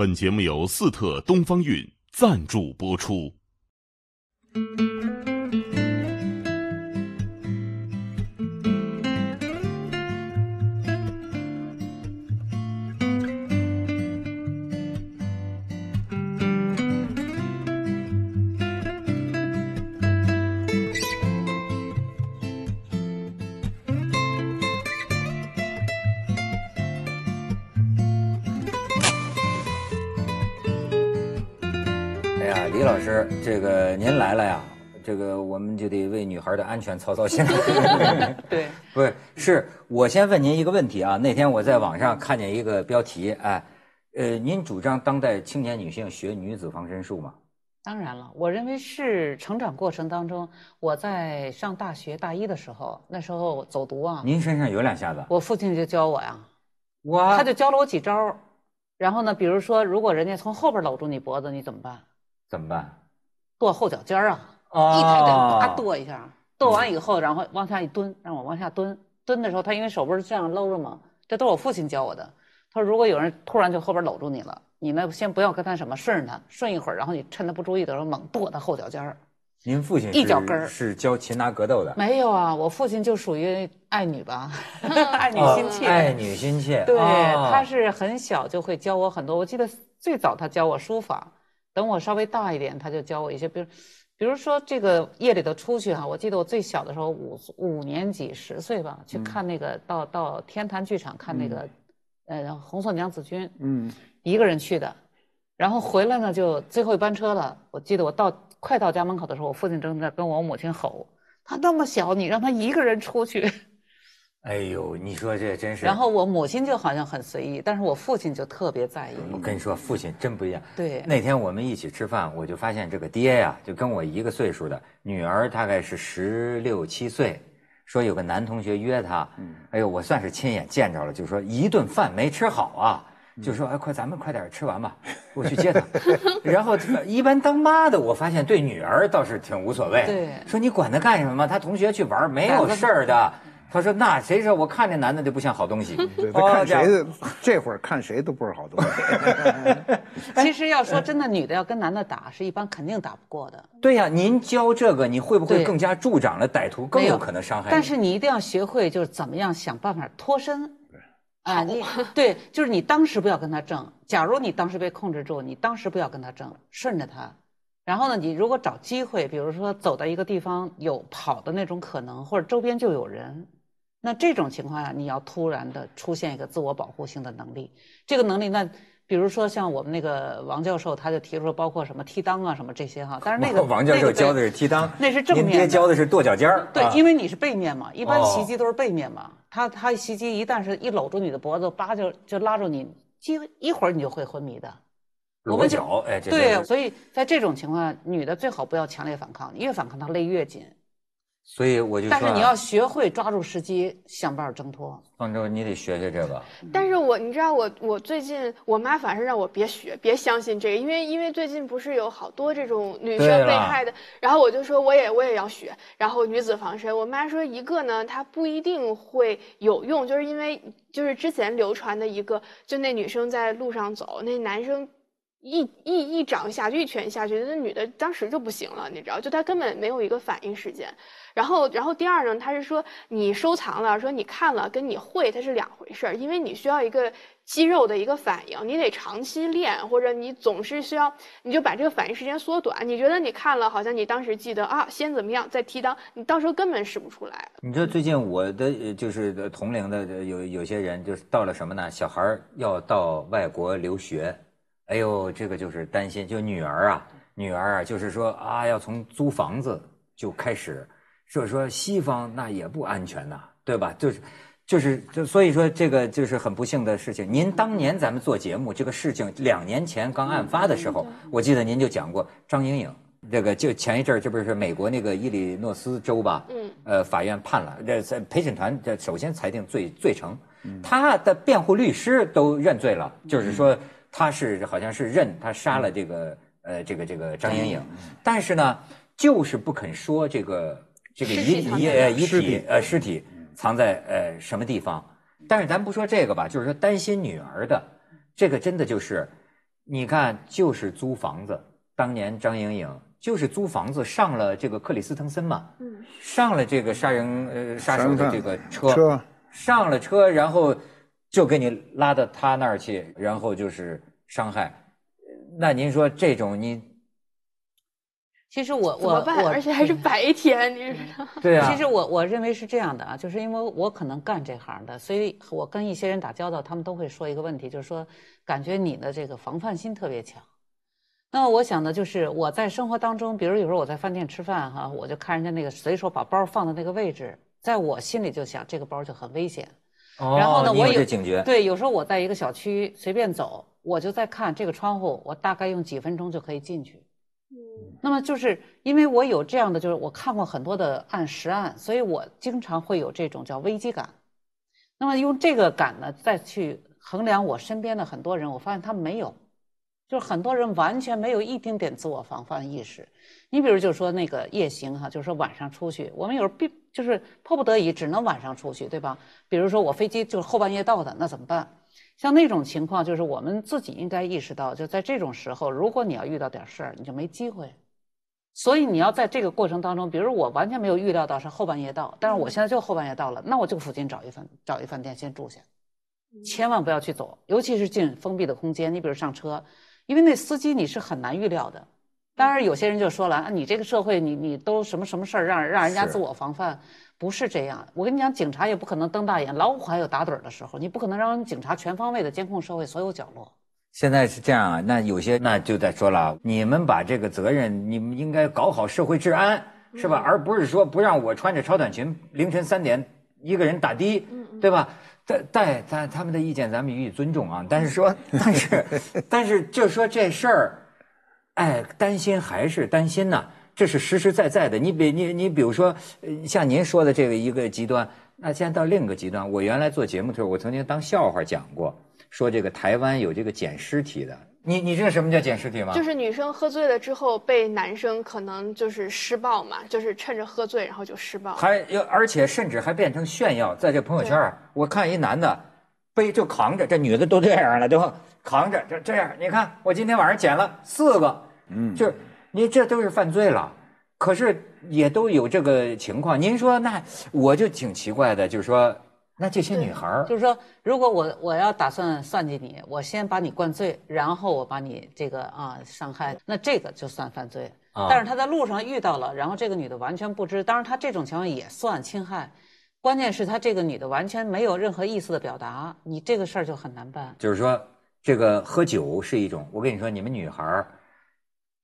本节目由四特东方韵赞助播出。这个您来了呀，这个我们就得为女孩的安全操操心。对，不是，是我先问您一个问题啊。那天我在网上看见一个标题，哎，呃，您主张当代青年女性学女子防身术吗？当然了，我认为是成长过程当中，我在上大学大一的时候，那时候走读啊，您身上有两下子，我父亲就教我呀，我，他就教了我几招儿。然后呢，比如说，如果人家从后边搂住你脖子，你怎么办？怎么办？跺后脚尖儿啊，哦一抬腿啪跺一下，跺完以后，然后往下一蹲，让我往下蹲。蹲的时候，他因为手不是这样搂着吗？这都是我父亲教我的。他说，如果有人突然就后边搂住你了，你呢先不要跟他什么，顺着他，顺一会儿，然后你趁他不注意的时候猛跺他后脚尖儿。您父亲一脚跟儿是教擒拿格斗的，没有啊，我父亲就属于爱女吧，爱女哦心切。爱女心切。对，哦他是很小就会教我很多。我记得最早他教我书法，等我稍微大一点，他就教我一些，比如，比如说这个夜里头出去哈、我记得我最小的时候五五年级十岁吧，去看那个、到到天坛剧场看那个，呃红色娘子军，嗯，一个人去的，然后回来呢就最后一班车了。我记得我到快到家门口的时候，我父亲正在跟我母亲吼：“他那么小，你让他一个人出去。”哎呦，你说这真是。然后我母亲就好像很随意，但是我父亲就特别在意。我跟你说，父亲真不一样。对那天我们一起吃饭，我就发现这个爹呀，就跟我一个岁数的女儿，大概是十六七岁，说有个男同学约她，哎呦，我算是亲眼见着了，就说一顿饭没吃好啊。就说哎，快咱们快点吃完吧，我去接他。然后一般当妈的，我发现对女儿倒是挺无所谓。对说你管他干什么？他同学去玩没有事儿的。他说那谁说我看这男的就不像好东西？看谁的，这会儿看谁都不是好东西。其实要说真的，女的要跟男的打，是一般肯定打不过的。对呀、您教这个，你会不会更加助长了歹徒更有可能伤害你？但是你一定要学会，就是怎么样想办法脱身。啊，你对，就是你当时不要跟他争。假如你当时被控制住，你当时不要跟他争，顺着他。然后呢，你如果找机会，比如说走到一个地方有跑的那种可能，或者周边就有人，那这种情况下，你要突然的出现一个自我保护性的能力。这个能力，那比如说像我们那个王教授，他就提出了包括什么踢裆啊什么这些哈。但是那个王教授教的是踢裆，那是正您爹教的是跺脚尖儿。对，啊因为你是背面嘛，一般哦袭击都是背面嘛。他他袭击一旦是一搂住你的脖子，叭就就拉住你，几一会儿你就会昏迷的。我裸们脚，哎，对，所以在这种情况下，女的最好不要强烈反抗，你越反抗她勒越紧。所以我就说啊，但是你要学会抓住时机，想办法挣脱。方舟，你得学学这个。但是我你知道我我最近我妈反是让我别学别相信这个，因为因为最近不是有好多这种女生被害的，然后我就说我也我也要学，然后女子防身，我妈说一个呢它不一定会有用，就是因为就是之前流传的一个，就那女生在路上走，那男生。一一一掌下去，一拳下去，那女的当时就不行了，你知道，就她根本没有一个反应时间。然后，然后第二呢，他是说你收藏了，说你看了跟你会它是两回事儿，因为你需要一个肌肉的一个反应，你得长期练，或者你总是需要，你就把这个反应时间缩短。你觉得你看了，好像你当时记得啊，先怎么样，再踢裆，你到时候根本使不出来。你知道最近我的就是同龄的有有些人就是到了什么呢？小孩要到外国留学，哎呦，这个就是担心，就女儿啊，女儿啊，就是说啊，要从租房子就开始，就是说西方那也不安全呐、对吧？就是。就是就所以说这个就是很不幸的事情。您当年咱们做节目这个事情，两年前刚案发的时候，我记得您就讲过张莹莹，这个就前一阵儿这不是美国那个伊利诺斯州吧？嗯，呃，法院判了，这在陪审团这首先裁定罪罪成，他的辩护律师都认罪了，就是说他是好像是认他杀了这个呃这个这个张莹莹，但是呢，就是不肯说这个这个遗遗体藏在哪呃遗体尸体。呃尸体藏在呃什么地方，但是咱不说这个吧，就是说担心女儿的，这个真的就是。你看，就是租房子。当年张莹莹就是租房子上了这个克里斯滕森嘛，嗯，上了这个杀人呃杀手的这个车，车。上了车，然后就给你拉到他那儿去，然后就是伤害。那您说这种你其实我我办？我而且还是白天，你知道？对啊？其实我我认为是这样的啊，就是因为我可能干这行的，所以我跟一些人打交道，他们都会说一个问题，就是说感觉你的这个防范心特别强。那么我想呢就是我在生活当中，比如有时候我在饭店吃饭哈，我就看人家那个随手把包放在那个位置，在我心里就想这个包就很危险。哦然后呢，你我有这警觉，对，有时候我在一个小区随便走，我就在看这个窗户，我大概用几分钟就可以进去。嗯那么就是因为我有这样的，就是我看过很多的案实案，所以我经常会有这种叫危机感。那么用这个感呢，再去衡量我身边的很多人，我发现他们没有，就是很多人完全没有一丁点自我防范意识。你比如就说那个夜行哈，就是说晚上出去，我们有时候必就是迫不得已只能晚上出去，对吧？比如说我飞机就是后半夜到的，那怎么办？像那种情况，就是我们自己应该意识到，就在这种时候，如果你要遇到点事儿，你就没机会。所以你要在这个过程当中，比如我完全没有预料到是后半夜到，但是我现在就后半夜到了，那我就附近找一饭找一饭店先住下，千万不要去走，尤其是进封闭的空间。你比如上车，因为那司机你是很难预料的。当然，有些人就说了啊，你这个社会你你都什么什么事儿让让人家自我防范，不是这样。我跟你讲，警察也不可能瞪大眼，老虎还有打盹的时候，你不可能让警察全方位的监控社会所有角落。现在是这样啊，那有些那就得说了，你们把这个责任，你们应该搞好社会治安，是吧？而不是说不让我穿着超短裙凌晨三点一个人打的，对吧？但但但他们的意见咱们予以尊重啊，但是说，但是但是就说这事儿，哎，担心还是担心呐、这是实实在在的。你比你你比如说，呃像您说的这个一个极端，那现在到另一个极端，我原来做节目的时候，我曾经当笑话讲过，说这个台湾有这个捡尸体的。你你知道什么叫捡尸体吗？就是女生喝醉了之后被男生可能就是施暴嘛，就是趁着喝醉然后就施暴。还有，而且甚至还变成炫耀，在这朋友圈啊，我看一男的背就扛着，这女的都这样了，对吧？扛着这这样，你看我今天晚上捡了四个，嗯，就是你这都是犯罪了，可是也都有这个情况。您说那我就挺奇怪的，就是说那这些女孩儿，就是说，如果我我要打算算计你，我先把你灌醉，然后我把你这个啊伤害，那这个就算犯罪。啊但是他在路上遇到了，然后这个女的完全不知，当然他这种情况也算侵害。关键是他这个女的完全没有任何意思的表达，你这个事儿就很难办。就是说这个喝酒是一种，我跟你说，你们女孩儿，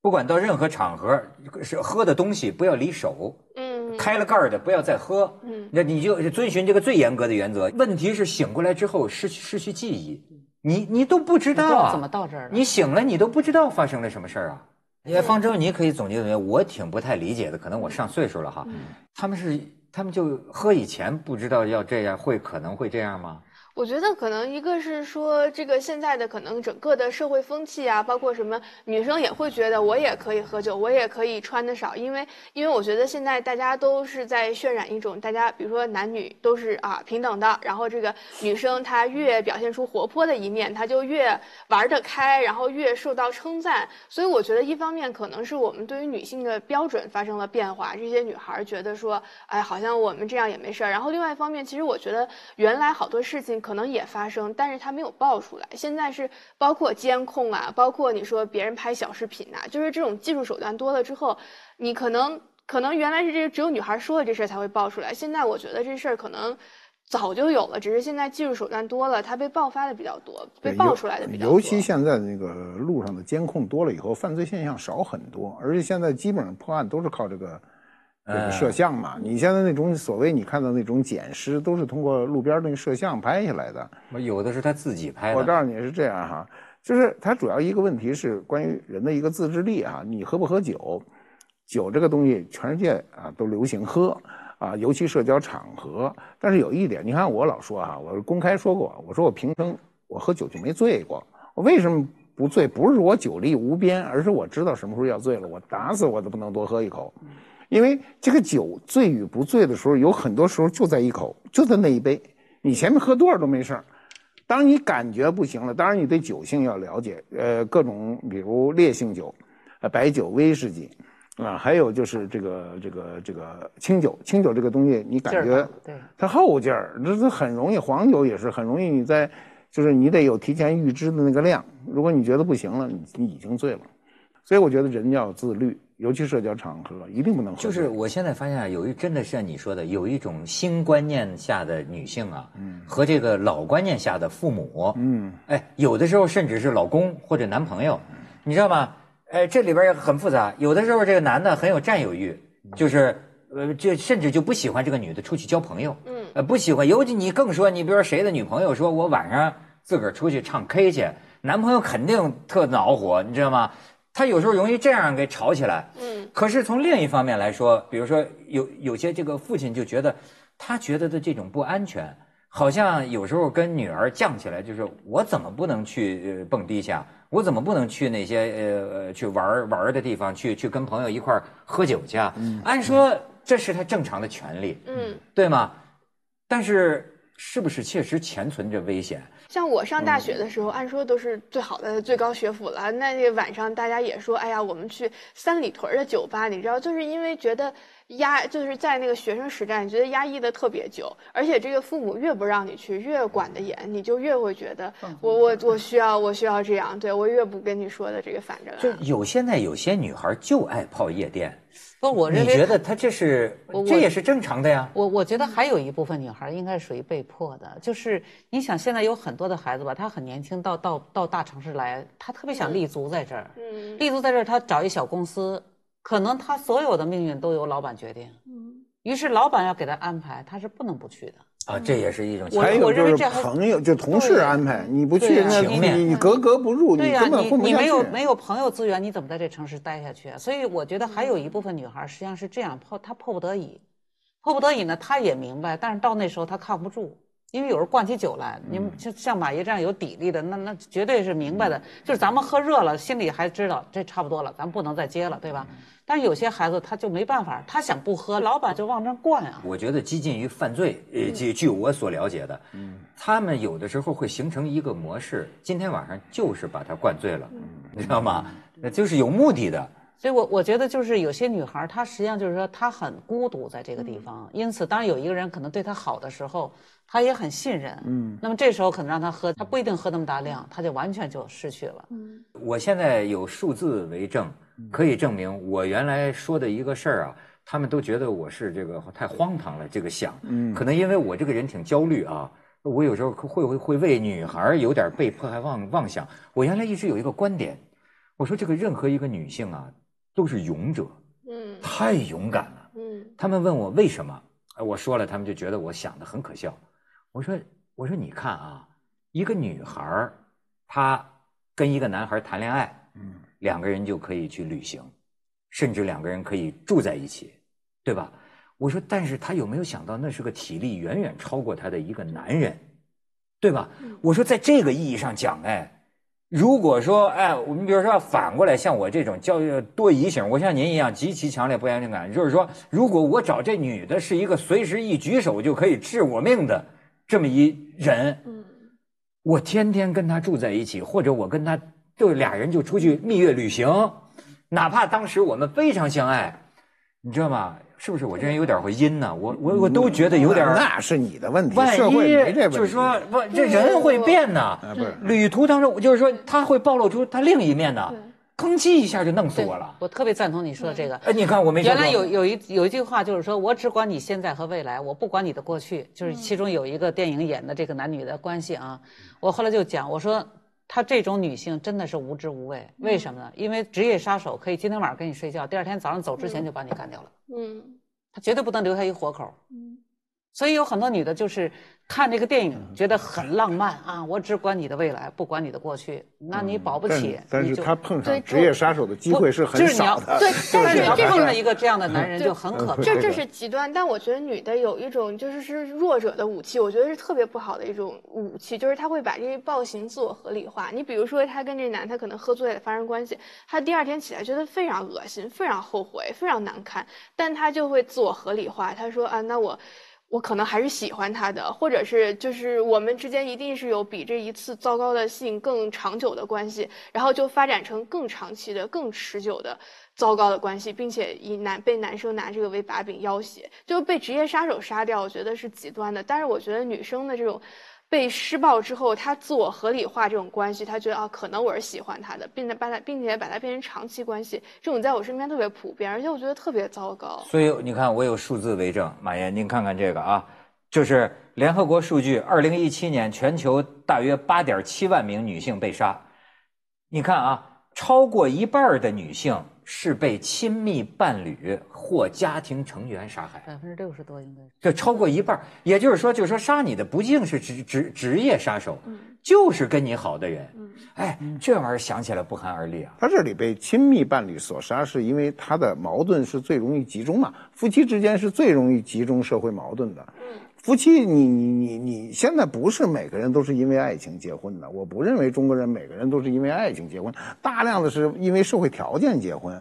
不管到任何场合，是喝的东西不要离手。嗯，开了盖儿的不要再喝，嗯那你就遵循这个最严格的原则。问题是醒过来之后失去失去记忆，你你都不知道啊，怎么到这儿了你醒了，你都不知道发生了什么事儿啊。也方舟，你可以总结总结，我挺不太理解的，可能我上岁数了哈。他们是他们就喝以前不知道要这样，会可能会这样吗？我觉得可能一个是说，这个现在的可能整个的社会风气啊，包括什么女生也会觉得我也可以喝酒，我也可以穿的少，因为因为我觉得现在大家都是在渲染一种大家比如说男女都是啊平等的，然后这个女生她越表现出活泼的一面，她就越玩得开，然后越受到称赞。所以我觉得一方面可能是我们对于女性的标准发生了变化，这些女孩觉得说，哎，好像我们这样也没事儿。然后另外一方面，其实我觉得原来好多事情可能也发生，但是它没有爆出来。现在是包括监控啊，包括你说别人拍小视频呐、就是这种技术手段多了之后，你可能可能原来是这只有女孩说了这事儿才会爆出来，现在我觉得这事儿可能。早就有了，只是现在技术手段多了，它被爆发的比较多，被爆出来的比较多。尤其现在那个路上的监控多了以后，犯罪现象少很多，而且现在基本上破案都是靠这个这个摄像嘛。你现在那种所谓你看到那种捡尸，都是通过路边那个摄像拍下来的。我有的是他自己拍的，我告诉你是这样哈，就是它主要一个问题是关于人的一个自制力哈，你喝不喝酒？酒这个东西，全世界啊都流行喝啊，尤其社交场合。但是有一点，你看我老说啊，我公开说过，我说我平生我喝酒就没醉过。我为什么不醉？不是我酒力无边，而是我知道什么时候要醉了，我打死我都不能多喝一口。因为这个酒醉与不醉的时候，有很多时候就在一口，就在那一杯。你前面喝多少都没事儿，当你感觉不行了，当然你对酒性要了解，呃，各种比如烈性酒，呃，白酒、威士忌，啊，还有就是这个这个这个清酒，清酒这个东西你感觉它后劲儿，这这很容易，黄酒也是很容易你在，就是你得有提前预知的那个量，如果你觉得不行了，你你已经醉了，所以我觉得人要自律，尤其社交场合一定不能喝醉。就是我现在发现啊，有一真的像你说的，有一种新观念下的女性啊，嗯和这个老观念下的父母，嗯，哎，有的时候甚至是老公或者男朋友，你知道吗？哎，这里边也很复杂。有的时候这个男的很有占有欲，就是呃，就甚至就不喜欢这个女的出去交朋友，嗯呃，不喜欢。尤其你更说，你比如说谁的女朋友说我晚上自个儿出去唱 K 去，男朋友肯定特恼火，你知道吗？他有时候容易这样给吵起来。嗯可是从另一方面来说，比如说有有些这个父亲就觉得，他觉得的这种不安全，好像有时候跟女儿犟起来，就是我怎么不能去呃蹦迪去啊？我怎么不能去那些呃呃去玩玩的地方去去跟朋友一块儿喝酒去啊？按说这是他正常的权利，嗯，对吗？但是是不是确实潜存着危险？像我上嗯大学的时候，按说都是最好的最高学府了。那这晚上大家也说，哎呀，我们去三里屯的酒吧，你知道，就是因为觉得压，就是在那个学生时代，你觉得压抑的特别久，而且这个父母越不让你去，越管得严，你就越会觉得我我我需要我需要这样，对我越不跟你说的这个反着来就来。有现在有些女孩就爱泡夜店，不，我认为你为觉得她这是我我这也是正常的呀？我我觉得还有一部分女孩应该是属于被迫的，就是你想现在有很多的孩子吧，他很年轻到到到大城市来，他特别想立足在这儿，嗯立足在这儿，他找一小公司，可能他所有的命运都由老板决定，嗯于是老板要给他安排，他是不能不去的。啊，这也是一种我还有我认为就是朋友，就同事对安排，你不去情面你你格格不入，对呀、根本你混不下去。你没有没有朋友资源，你怎么在这城市待下去啊？所以我觉得还有一部分女孩实际上是这样，迫她迫不得已，迫不得已呢，她也明白，但是到那时候她抗不住，因为有人灌起酒来，你们就像马爷这样有底力的，那那绝对是明白的，就是咱们喝热了，心里还知道这差不多了，咱不能再接了，对吧？但是有些孩子他就没办法，他想不喝，老板就往这儿灌啊。我觉得激进于犯罪，呃，据据我所了解的，嗯，他们有的时候会形成一个模式，今天晚上就是把他灌醉了，你知道吗？那就是有目的的。所以我，我觉得就是有些女孩儿，她实际上就是说她很孤独在这个地方，因此，当有一个人可能对她好的时候，她也很信任，嗯，那么这时候可能让她喝，她不一定喝那么大量，她就完全就失去了。嗯。我现在有数字为证，可以证明我原来说的一个事儿啊，他们都觉得我是这个太荒唐了，这个想，嗯，可能因为我这个人挺焦虑啊，我有时候会会会为女孩儿有点被迫害妄妄想。我原来一直有一个观点，我说这个任何一个女性啊，都是勇者，嗯太勇敢了。嗯他们问我为什么，呃我说了，他们就觉得我想的很可笑。我说，我说你看啊，一个女孩儿，她跟一个男孩儿谈恋爱，嗯两个人就可以去旅行，甚至两个人可以住在一起，对吧？我说，但是她有没有想到，那是个体力远远超过她的一个男人，对吧？我说，在这个意义上讲，哎。如果说，哎，我们比如说反过来，像我这种较多疑型，我像您一样极其强烈不安全感，就是说，如果我找这女的是一个随时一举手就可以治我命的这么一人，嗯我天天跟她住在一起，或者我跟她就俩人就出去蜜月旅行，哪怕当时我们非常相爱，你知道吗？是不是我这人有点会阴呢？我我我都觉得有点儿那是你的问题，万社会没这一问题。就是说，不，这人会变呐。啊，不是，旅途当中，就是说他会暴露出他另一面的对，吭叽一下就弄死我了。我特别赞同你说的这个。哎，你看我没说原来有有一有一句话就是说，我只管你现在和未来，我不管你的过去。就是其中有一个电影演的这个男女的关系啊，我后来就讲，我说她这种女性真的是无知无畏，为什么呢？因为职业杀手可以今天晚上跟你睡觉，第二天早上走之前就把你干掉了，嗯。她绝对不能留下一活口。嗯所以有很多女的就是看这个电影觉得很浪漫啊，我只管你的未来，不管你的过去，那你保不但起。但是她碰上职业杀手的机会是很就是你要少的。对但是你要碰上一个这样的男人就很可怕。这这是极端，但我觉得女的有一种就是是弱者的武器，我觉得是特别不好的一种武器，就是她会把这些暴行自我合理化。你比如说，她跟这男，他可能喝醉了发生关系，她第二天起来觉得非常恶心、非常后悔、非常难堪，但她就会自我合理化，她说啊，那我。我可能还是喜欢他的，或者是就是我们之间一定是有比这一次糟糕的性更长久的关系，然后就发展成更长期的、更持久的糟糕的关系，并且以男被男生拿这个为把柄要挟，就被职业杀手杀掉，我觉得是极端的。但是我觉得女生的这种。被施暴之后，他自我合理化这种关系，他觉得啊，可能我是喜欢他的，并且把他，并且把它变成长期关系，这种在我身边特别普遍，而且我觉得特别糟糕。所以你看，我有数字为证，马岩，您看看这个啊，就是联合国数据，二零一七年全球大约八点七万名女性被杀，你看啊，超过一半的女性。是被亲密伴侣或家庭成员杀害，百分之六十多应该是，这超过一半。也就是说，就是说杀你的不净是职职职业杀手，就是跟你好的人。哎，这玩意儿想起来不寒而栗啊。他这里被亲密伴侣所杀，是因为他的矛盾是最容易集中嘛？夫妻之间是最容易集中社会矛盾的。夫妻，你你你你现在不是每个人都是因为爱情结婚的。我不认为中国人每个人都是因为爱情结婚，大量的是因为社会条件结婚。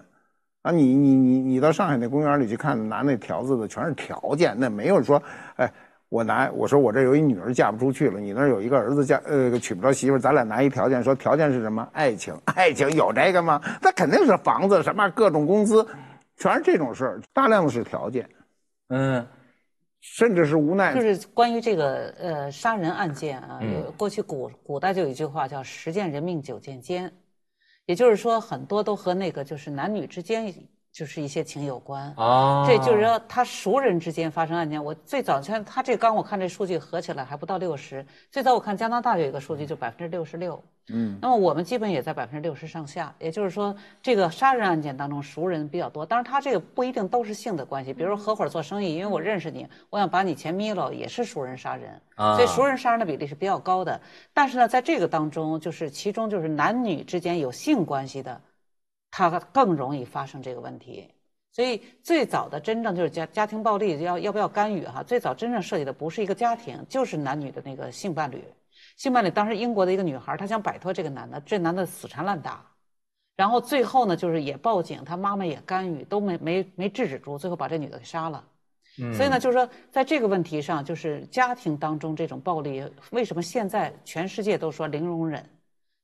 啊，你你你你到上海那公园里去看，拿那条子的全是条件，那没有说，哎，我拿我说我这有一女儿嫁不出去了，你那有一个儿子嫁呃娶不着媳妇，咱俩拿一条件说条件是什么？爱情，爱情有这个吗？那肯定是房子什么各种工资，全是这种事儿，大量的是条件。嗯。甚至是无奈，就是关于这个呃杀人案件啊，过去古古代就有一句话叫“十见人命九见奸”，也就是说很多都和那个就是男女之间就是一些情有关啊。这就是说他熟人之间发生案件，我最早像他这刚我看这数据合起来还不到六十，最早我看加拿大有一个数据就百分之六十六。嗯，那么我们基本也在百分之六十上下，也就是说，这个杀人案件当中熟人比较多。当然，他这个不一定都是性的关系，比如说合伙做生意，因为我认识你，我想把你钱眯了，也是熟人杀人。啊，所以熟人杀人的比例是比较高的。但是呢，在这个当中，就是其中就是男女之间有性关系的，他更容易发生这个问题。所以最早的真正就是家家庭暴力要要不要干预哈？最早真正涉及的不是一个家庭，就是男女的那个性伴侣。性伴侣当时英国的一个女孩，她想摆脱这个男的，这男的死缠烂打，然后最后呢，就是也报警，她妈妈也干预，都没没没制止住，最后把这女的给杀了。所以呢，就是说在这个问题上，就是家庭当中这种暴力，为什么现在全世界都说零容忍，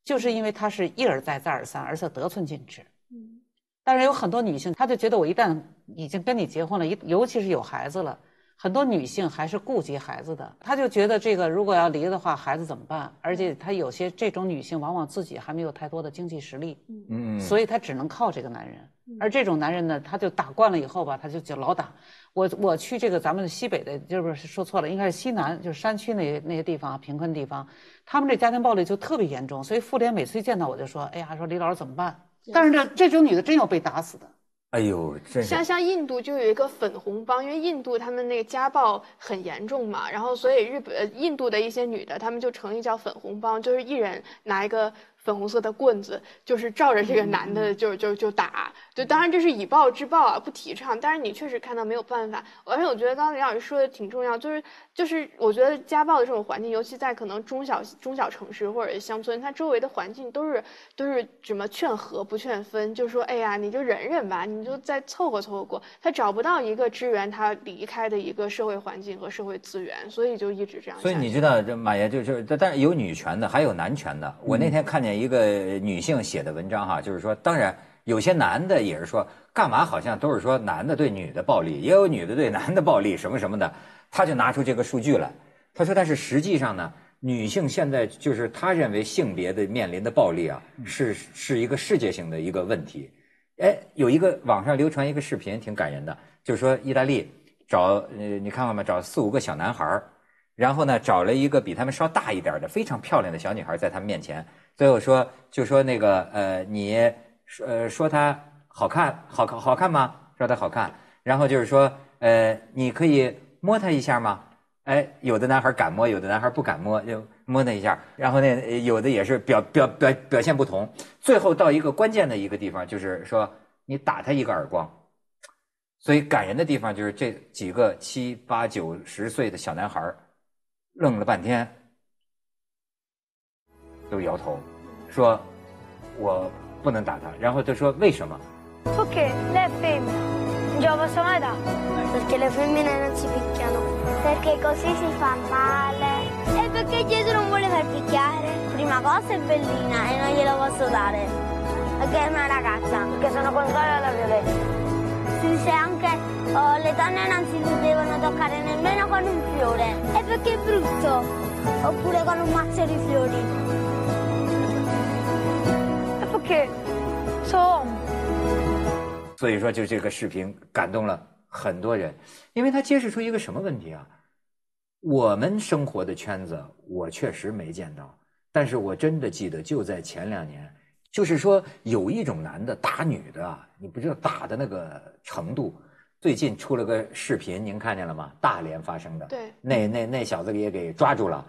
就是因为它是一而再再而三，而且得寸进尺。嗯。但是有很多女性，她就觉得我一旦已经跟你结婚了，一尤其是有孩子了。很多女性还是顾及孩子的，她就觉得这个如果要离的话，孩子怎么办？而且她有些这种女性往往自己还没有太多的经济实力，嗯，所以她只能靠这个男人。而这种男人呢，他就打惯了以后吧，他就就老打。我我去这个咱们西北的，就是说错了，应该是西南，就是山区那那些地方贫困地方，他们这家庭暴力就特别严重。所以妇联每次一见到我就说：“哎呀，说李老师怎么办？”但是这这种女的真要被打死的。哎呦，像像印度就有一个粉红帮，因为印度他们那个家暴很严重嘛，然后所以日本、印度的一些女的，她们就成立叫粉红帮，就是一人拿一个。粉红色的棍子就是照着这个男的就就就打，对，当然这是以暴制暴啊，不提倡。但是你确实看到没有办法，而且我觉得刚刚李老师说的挺重要，就是就是我觉得家暴的这种环境，尤其在可能中小中小城市或者乡村，它周围的环境都是都是什么劝和不劝分，就说哎呀你就忍忍吧，你就再凑合凑合过。他找不到一个支援他离开的一个社会环境和社会资源，所以就一直这样。所以你知道这马爷就就但是有女权的，还有男权的。我那天看见。一个女性写的文章哈，就是说，当然有些男的也是说，干嘛好像都是说男的对女的暴力，也有女的对男的暴力什么什么的，他就拿出这个数据来，他说，但是实际上呢，女性现在就是他认为性别的面临的暴力啊，是是一个世界性的一个问题。哎，有一个网上流传一个视频挺感人的，就是说意大利找呃，你看过吗？找四五个小男孩儿。然后呢，找了一个比他们稍大一点的、非常漂亮的小女孩在他们面前。最后说，就说那个呃，你说呃说她好看，好看好看吗？说她好看。然后就是说，呃，你可以摸他一下吗？哎，有的男孩敢摸，有的男孩不敢摸，就摸他一下。然后那有的也是表表表表现不同。最后到一个关键的一个地方，就是说你打他一个耳光。所以感人的地方就是这几个七八九十岁的小男孩。愣了半天，都摇头，说：“我不能打他。”然后他说：“为什么？Perché lei è femmina, non ce la dare. Perché le femmine non si picchiano. Perché così si fa male. E perché Gesù non vuole far picchiare. Prima cosa è bellina e non glielo posso dare. Perché è una ragazza. Perché sono contraria alla violenza. Si dice anche oh, le donne non si devono toccare nemmeno con un fiore. E perché è brutto. Oppure con un mazzo di fiori. E perché sono 所以说，就这个视频感动了很多人，因为它揭示出一个什么问题啊？我们生活的圈子，我确实没见到，但是我真的记得，就在前两年，就是说有一种男的打女的啊，你不知道打的那个程度。最近出了个视频，您看见了吗？大连发生的，对，那那那小子也给抓住了。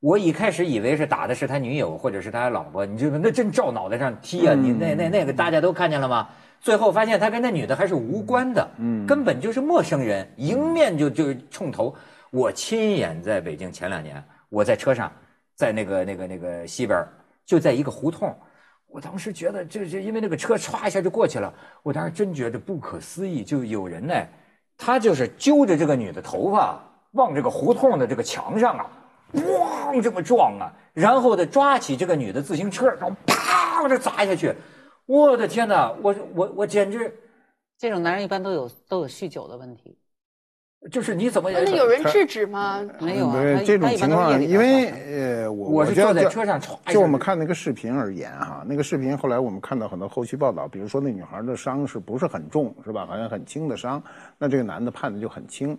我一开始以为是打的是他女友或者是他老婆，你就那真照脑袋上踢啊！你那那那个大家都看见了吗？最后发现他跟那女的还是无关的，嗯，根本就是陌生人，迎面就就冲头。我亲眼在北京前两年，我在车上，在那个那个那个西边，就在一个胡同，我当时觉得这这因为那个车歘一下就过去了，我当时真觉得不可思议，就有人呢，他就是揪着这个女的头发往这个胡同的这个墙上啊，咣这么撞啊，然后呢抓起这个女的自行车，然后啪这砸下去，我的天哪，我我我简直这种男人一般都有都有酗酒的问题。就是你怎么那有人制止吗？没有啊，这种情况，因为呃，我我是坐在车上就我们看那个视频而言哈，那个视频后来我们看到很多后续报道，比如说那女孩的伤是不是很重，是吧？好像很轻的伤，那这个男的判的就很轻。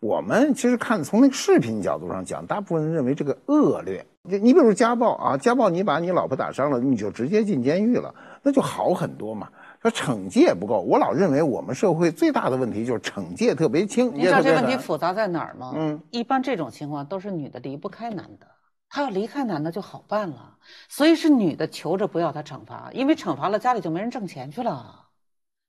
我们其实看从那个视频角度上讲，大部分人认为这个恶劣。你你比如家暴啊，家暴你把你老婆打伤了，你就直接进监狱了，那就好很多嘛。说惩戒不够，我老认为我们社会最大的问题就是惩戒特别轻。你知道这问题复杂在哪儿吗？嗯，一般这种情况都是女的离不开男的，她要离开男的就好办了，所以是女的求着不要他惩罚，因为惩罚了家里就没人挣钱去了。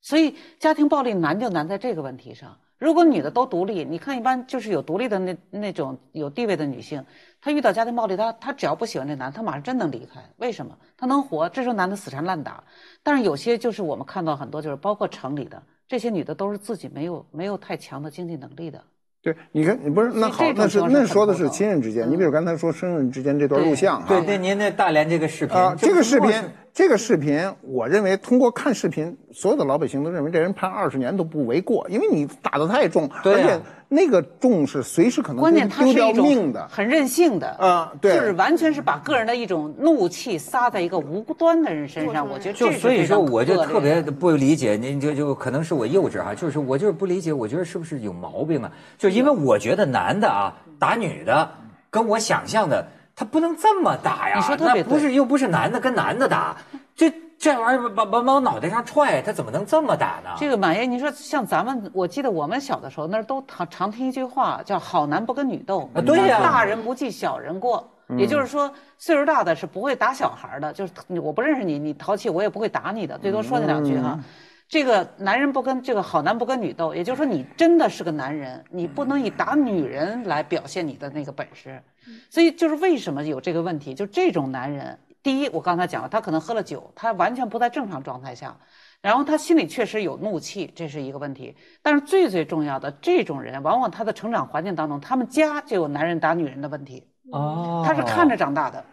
所以家庭暴力难就难在这个问题上。如果女的都独立，你看一般就是有独立的那那种有地位的女性，她遇到家庭暴力，她她只要不喜欢这男的，她马上真能离开。为什么？她能活，这时候男的死缠烂打。但是有些就是我们看到很多就是包括城里的这些女的都是自己没有没有太强的经济能力的。对，你看，你不是那好那是那说的是亲人之间。你嗯比如刚才说生人之间这段录像哈，对对，您那大连这个视频啊，这个视频这个视频，我认为通过看视频，所有的老百姓都认为这人判二十年都不为过，因为你打得太重，而且那个重是随时可能关键他丢掉命的。很任性的啊对就是完全是把个人的一种怒气撒在一个无端的人身上。我觉得就所以说，我就特别不理解，您就就可能是我幼稚哈，就是我就是不理解，我觉得是不是有毛病啊？就因为我觉得男的啊打女的，跟我想象的他不能这么打呀，你说特别那不是又不是男的跟男的打，这这玩意儿把把往脑袋上踹，他怎么能这么打呢？这个马爷，你说像咱们，我记得我们小的时候那儿都常常听一句话，叫“好男不跟女斗”，啊对呀大人不计小人过。也就是说，岁数大的是不会打小孩的，就是我不认识你，你淘气，我也不会打你的，最多说你两句哈。这个男人不跟这个好男不跟女斗，也就是说你真的是个男人，你不能以打女人来表现你的那个本事。所以就是为什么有这个问题，就这种男人，第一我刚才讲了，他可能喝了酒，他完全不在正常状态下，然后他心里确实有怒气，这是一个问题。但是最最重要的，这种人往往他的成长环境当中，他们家就有男人打女人的问题。哦他是看着长大的，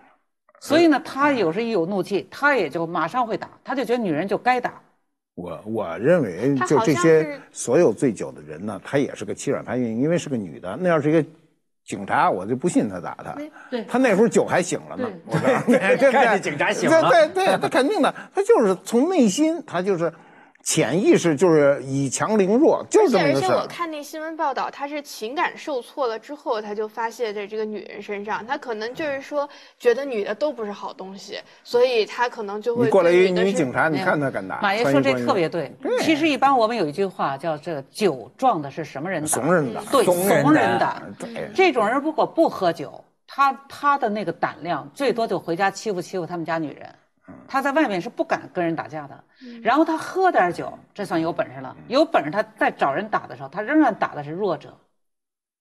所以呢，他有时一有怒气，他也就马上会打，他就觉得女人就该打。我我认为就这些所有醉酒的人呢，他也是个欺软怕硬，因为是个女的。那要是一个警察，我就不信他打他。对他那时候酒还醒了呢对，我告诉你，对不对？看见警察醒了对对 对，他肯定的，他就是从内心，他就是潜意识就是以强凌弱，就是这么而且一个事儿。我看那新闻报道，他是情感受挫了之后，他就发泄在这个女人身上。他可能就是说，觉得女的都不是好东西，所以他可能就会你过来一女警察，你看他敢打？马爷说这特别对。其实一般我们有一句话叫“这个酒壮的是什么人打？怂人打，对，怂人怂人打打。对，这种人如果不喝酒，他他的那个胆量最多就回家欺负欺负他们家女人，他在外面是不敢跟人打架的。然后他喝点酒，这算有本事了。有本事他在找人打的时候，他仍然打的是弱者。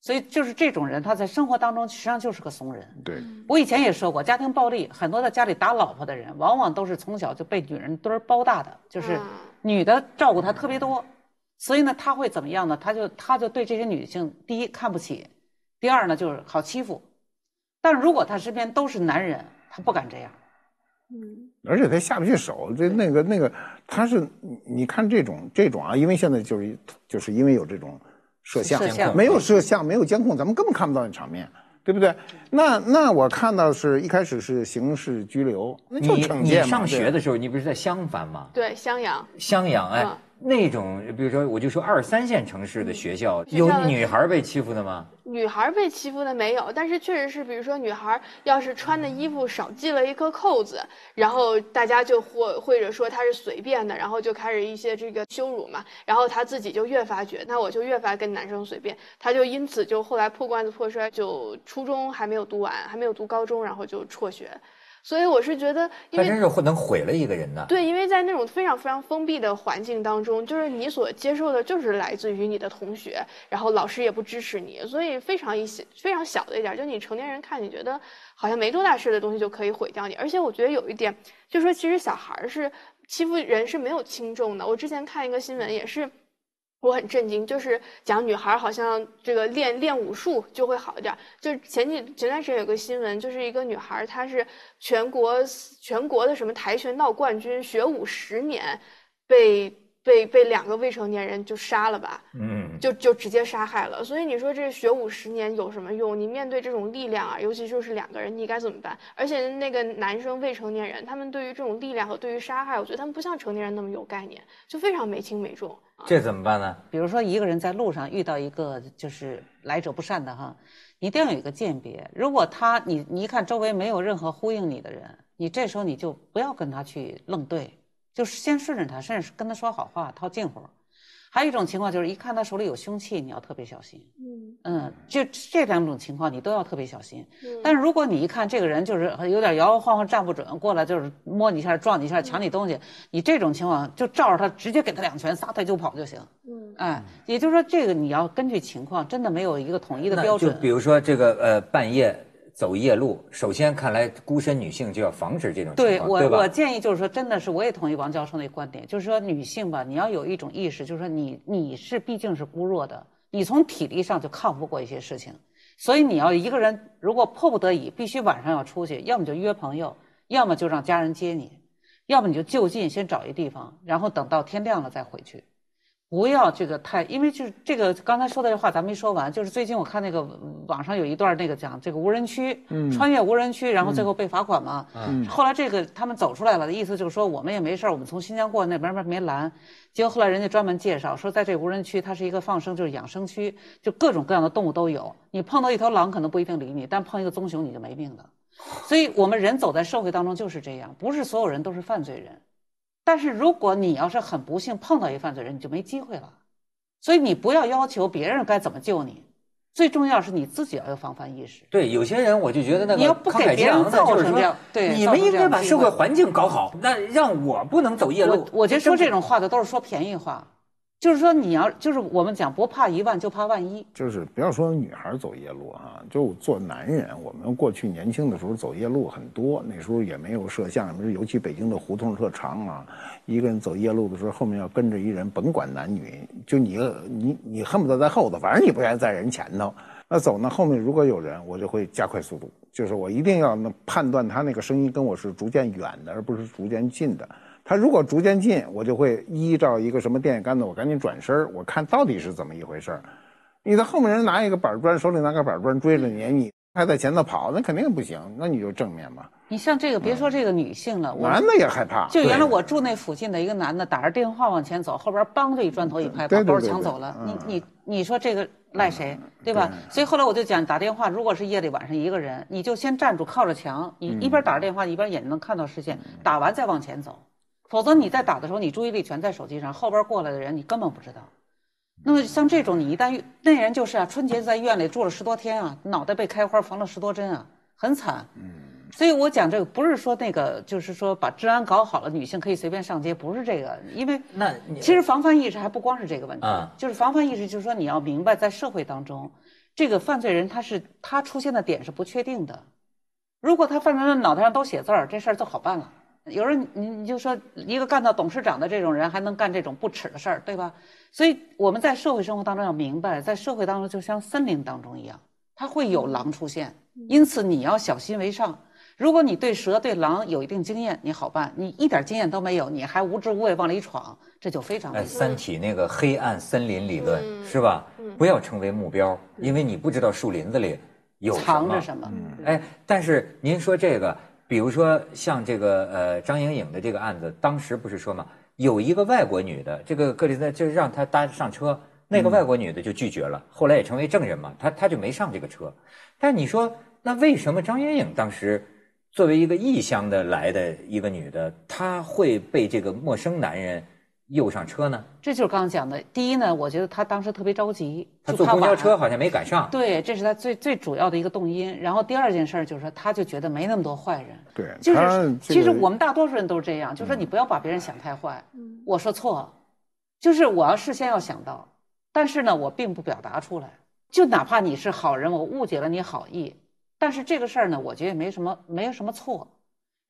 所以就是这种人，他在生活当中实际上就是个怂人。对，我以前也说过，家庭暴力很多在家里打老婆的人，往往都是从小就被女人堆儿包大的，就是嗯女的照顾他特别多，所以呢，他会怎么样呢？他就他就对这些女性，第一看不起，第二呢就是好欺负。但如果他身边都是男人，他不敢这样。嗯而且他下不去手，这那个那个，他是你你看这种这种啊，因为现在就是就是因为有这种摄像，摄像没有摄像没有监控，咱们根本看不到那场面，对不对？那那我看到是一开始是刑事拘留，那就你你惩戒嘛。上学的时候，你不是在襄樊吗？对，襄阳。襄阳，哎嗯，那种比如说，我就说二三线城市的学校，有女孩被欺负的吗？女孩被欺负的没有，但是确实是，比如说女孩要是穿的衣服少系了一颗扣子，然后大家就或或者说她是随便的，然后就开始一些这个羞辱嘛，然后她自己就越发觉，那我就越发跟男生随便，她就因此就后来破罐子破摔，就初中还没有读完，还没有读高中，然后就辍学，所以我是觉得，因为他真是会能毁了一个人的。对，因为在那种非常非常封闭的环境当中，就是你所接受的就是来自于你的同学，然后老师也不支持你，所以非常一些非常小的一点儿，就你成年人看你觉得好像没多大事的东西就可以毁掉你。而且我觉得有一点，就是说其实小孩儿是欺负人是没有轻重的。我之前看一个新闻也是。我很震惊，就是讲女孩好像这个练练武术就会好一点。就是前几前段时间有个新闻，就是一个女孩，她是全国全国的什么跆拳道冠军，学武十年，被被被两个未成年人就杀了吧，嗯，就就直接杀害了。所以你说这学武十年有什么用？你面对这种力量啊，尤其就是两个人，你该怎么办？而且那个男生未成年人，他们对于这种力量和对于杀害，我觉得他们不像成年人那么有概念，就非常没轻没重。这怎么办呢？比如说一个人在路上遇到一个就是来者不善的哈，你一定要有一个鉴别。如果他你你一看周围没有任何呼应你的人，你这时候你就不要跟他去愣对，就是先顺着他，甚至跟他说好话，套近乎。还有一种情况就是一看他手里有凶器，你要特别小心。嗯嗯，就这两种情况你都要特别小心。嗯但是如果你一看这个人就是有点摇摇晃晃站不准，过来就是摸你一下、撞你一下、抢你东西，你这种情况就照着他直接给他两拳，撒腿就跑就行。嗯哎，也就是说，这个你要根据情况，真的没有一个统一的标准。就比如说这个呃半夜走夜路，首先看来孤身女性就要防止这种情对况，对吧？我我建议就是说，真的是我也同意王教授那观点，就是说女性吧，你要有一种意识，就是说你你是毕竟是孤弱的，你从体力上就抗不过一些事情，所以你要一个人如果迫不得已必须晚上要出去，要么就约朋友，要么就让家人接你，要么你就就近先找一地方，然后等到天亮了再回去。不要这个太，因为就是这个刚才说的这话咱没说完，就是最近我看那个嗯网上有一段那个讲这个无人区，穿越无人区，然后最后被罚款嘛。嗯后来这个他们走出来了的，意思就是说我们也没事儿我们从新疆过那边儿没拦。结果后来人家专门介绍说，在这无人区它是一个放生，就是养生区，就各种各样的动物都有。你碰到一头狼可能不一定理你，但碰一个棕熊你就没命了。所以我们人走在社会当中就是这样，不是所有人都是犯罪人。但是如果你要是很不幸碰到一个犯罪人，你就没机会了。所以你不要要求别人该怎么救你，最重要是你自己要有防范意识。对，有些人我就觉得那你要个慷慨激昂的，就是说你们应该把社会环境搞好，那让我不能走夜路我。我觉得说这种话的都是说便宜话，就是说你要就是我们讲不怕一万就怕万一。就是不要说女孩走夜路啊，就做男人，我们过去年轻的时候走夜路很多，那时候也没有摄像，尤其北京的胡同特长啊，一个人走夜路的时候，后面要跟着一人，甭管男女，就你你你恨不得在后头，反正你不愿意在人前头。那走呢，后面如果有人，我就会加快速度，就是我一定要判断他那个声音跟我是逐渐远的，而不是逐渐近的。他如果逐渐近，我就会依照一个什么电线杆子，我赶紧转身儿我看到底是怎么一回事儿。你在后面人拿一个板砖，手里拿个板砖追着你，你还在前头跑，那肯定不行，那你就正面嘛。你像这个，别说这个女性了，我男的也害怕，就原来我住那附近的一个男的，打着电话往前走，后边梆就一砖头一拍，把包抢走了。你嗯你你说这个赖谁，对吧？所以后来我就讲打电话，如果是夜里晚上一个人，你就先站住靠着墙，你嗯一边打着电话，一边眼睛能看到视线，打完再往前走，否则你在打的时候，你注意力全在手机上，后边过来的人你根本不知道。那么像这种，你一旦遇那人就是啊，春节在医院里住了十多天啊，脑袋被开花缝了十多针啊，很惨。嗯所以我讲这个不是说那个，就是说把治安搞好了，女性可以随便上街，不是这个，因为那其实防范意识还不光是这个问题，啊就是防范意识，就是说你要明白，在社会当中，这个犯罪人他是他出现的点是不确定的。如果他犯罪人脑袋上都写字儿，这事儿就好办了。有人你你就说一个干到董事长的这种人，还能干这种不耻的事儿，对吧？所以我们在社会生活当中要明白，在社会当中就像森林当中一样，它会有狼出现，因此你要小心为上。如果你对蛇、对狼有一定经验，你好办；你一点经验都没有，你还无知无畏往里闯，这就非常危哎，《险。三体》那个黑暗森林理论嗯是吧？不要成为目标，因为你不知道树林子里有藏着什么？哎，但是您说这个，比如说像这个呃张莹颖的这个案子，当时不是说嘛，有一个外国女的，这个格里斯就是让她搭上车，那个外国女的就拒绝了，后来也成为证人嘛，她她就没上这个车。但你说，那为什么张莹颖当时作为一个异乡的来的一个女的，她会被这个陌生男人诱上车呢？这就是刚刚讲的。第一呢，我觉得他当时特别着急，他坐公交车好像没赶上。对，这是他最最主要的一个动因。然后第二件事儿就是说，他就觉得没那么多坏人。对，就是这个其实我们大多数人都是这样，就是说你不要把别人想太坏。我说错，就是我要事先要想到，但是呢，我并不表达出来。就哪怕你是好人，我误解了你好意，但是这个事儿呢，我觉得也没什么没有什么错。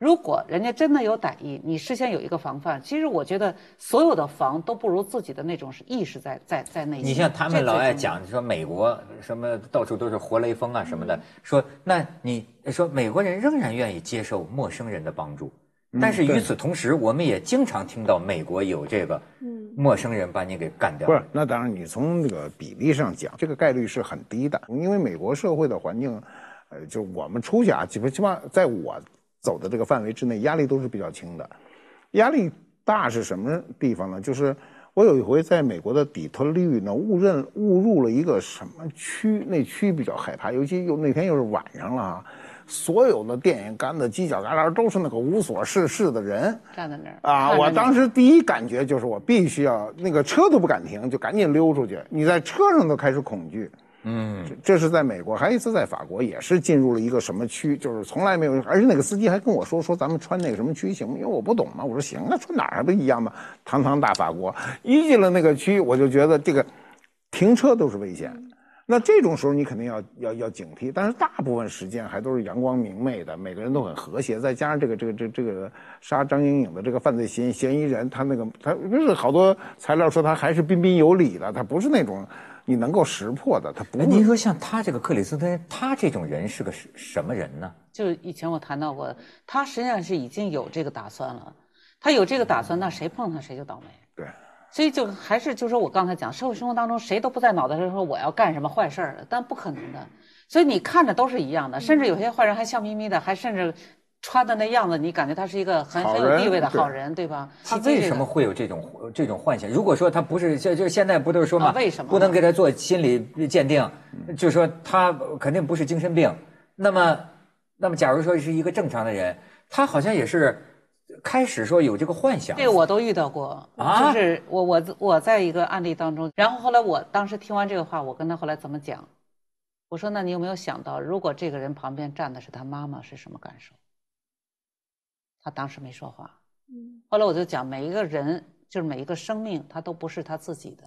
如果人家真的有歹意，你事先有一个防范，其实我觉得所有的防都不如自己的那种是意识在在在内心。你像他们老爱讲说美国什么到处都是活雷锋啊什么嗯。的，说那你说美国人仍然愿意接受陌生人的帮助，嗯但是与此同时，我们也经常听到美国有这个嗯。陌生人把你给干掉。不是，那当然，你从这个比例上讲，这个概率是很低的，因为美国社会的环境，呃，就我们出去啊，基本基本上在我走的这个范围之内，压力都是比较轻的。压力大是什么地方呢？就是我有一回在美国的底特律呢，误认误入了一个什么区，那区比较害怕，尤其又那天又是晚上了啊，所有的电线杆子、犄角旮旯都是那个无所事事的人。站在那儿啊！我当时第一感觉就是我必须要那个车都不敢停，就赶紧溜出去。你在车上都开始恐惧。嗯，这是在美国，还有一次在法国，也是进入了一个什么区，就是从来没有，而且那个司机还跟我说说咱们穿那个什么区行吗？因为我不懂嘛，我说行啊，穿哪儿还不一样吗？堂堂大法国，一进了那个区，我就觉得这个停车都是危险。那这种时候你肯定要要要警惕，但是大部分时间还都是阳光明媚的，每个人都很和谐，再加上这个这个这个这个杀张莹颖的这个犯罪嫌嫌疑人，他那个他不是好多材料说他还是彬彬有礼的，他不是那种你能够识破的，他不哎，您说像他这个克里斯汀，他这种人是个什什么人呢？就是以前我谈到过的，他实际上是已经有这个打算了。他有这个打算，那谁碰他谁就倒霉。对。所以就还是就说我刚才讲，社会生活当中谁都不在脑袋上说我要干什么坏事儿的，但不可能的。所以你看着都是一样的，甚至有些坏人还笑眯眯的，还甚至穿的那样子，你感觉他是一个很很有地位的好人，对吧？他为什么会有这种这种幻想？如果说他不是，就就现在不都是说嘛，啊为什么不能给他做心理鉴定？就说他肯定不是精神病。那么，那么假如说是一个正常的人，他好像也是开始说有这个幻想。这个我都遇到过，啊就是我我我在一个案例当中，然后后来我当时听完这个话，我跟他后来怎么讲？我说那你有没有想到，如果这个人旁边站的是他妈妈，是什么感受？他当时没说话。嗯后来我就讲，每一个人就是每一个生命，他都不是他自己的。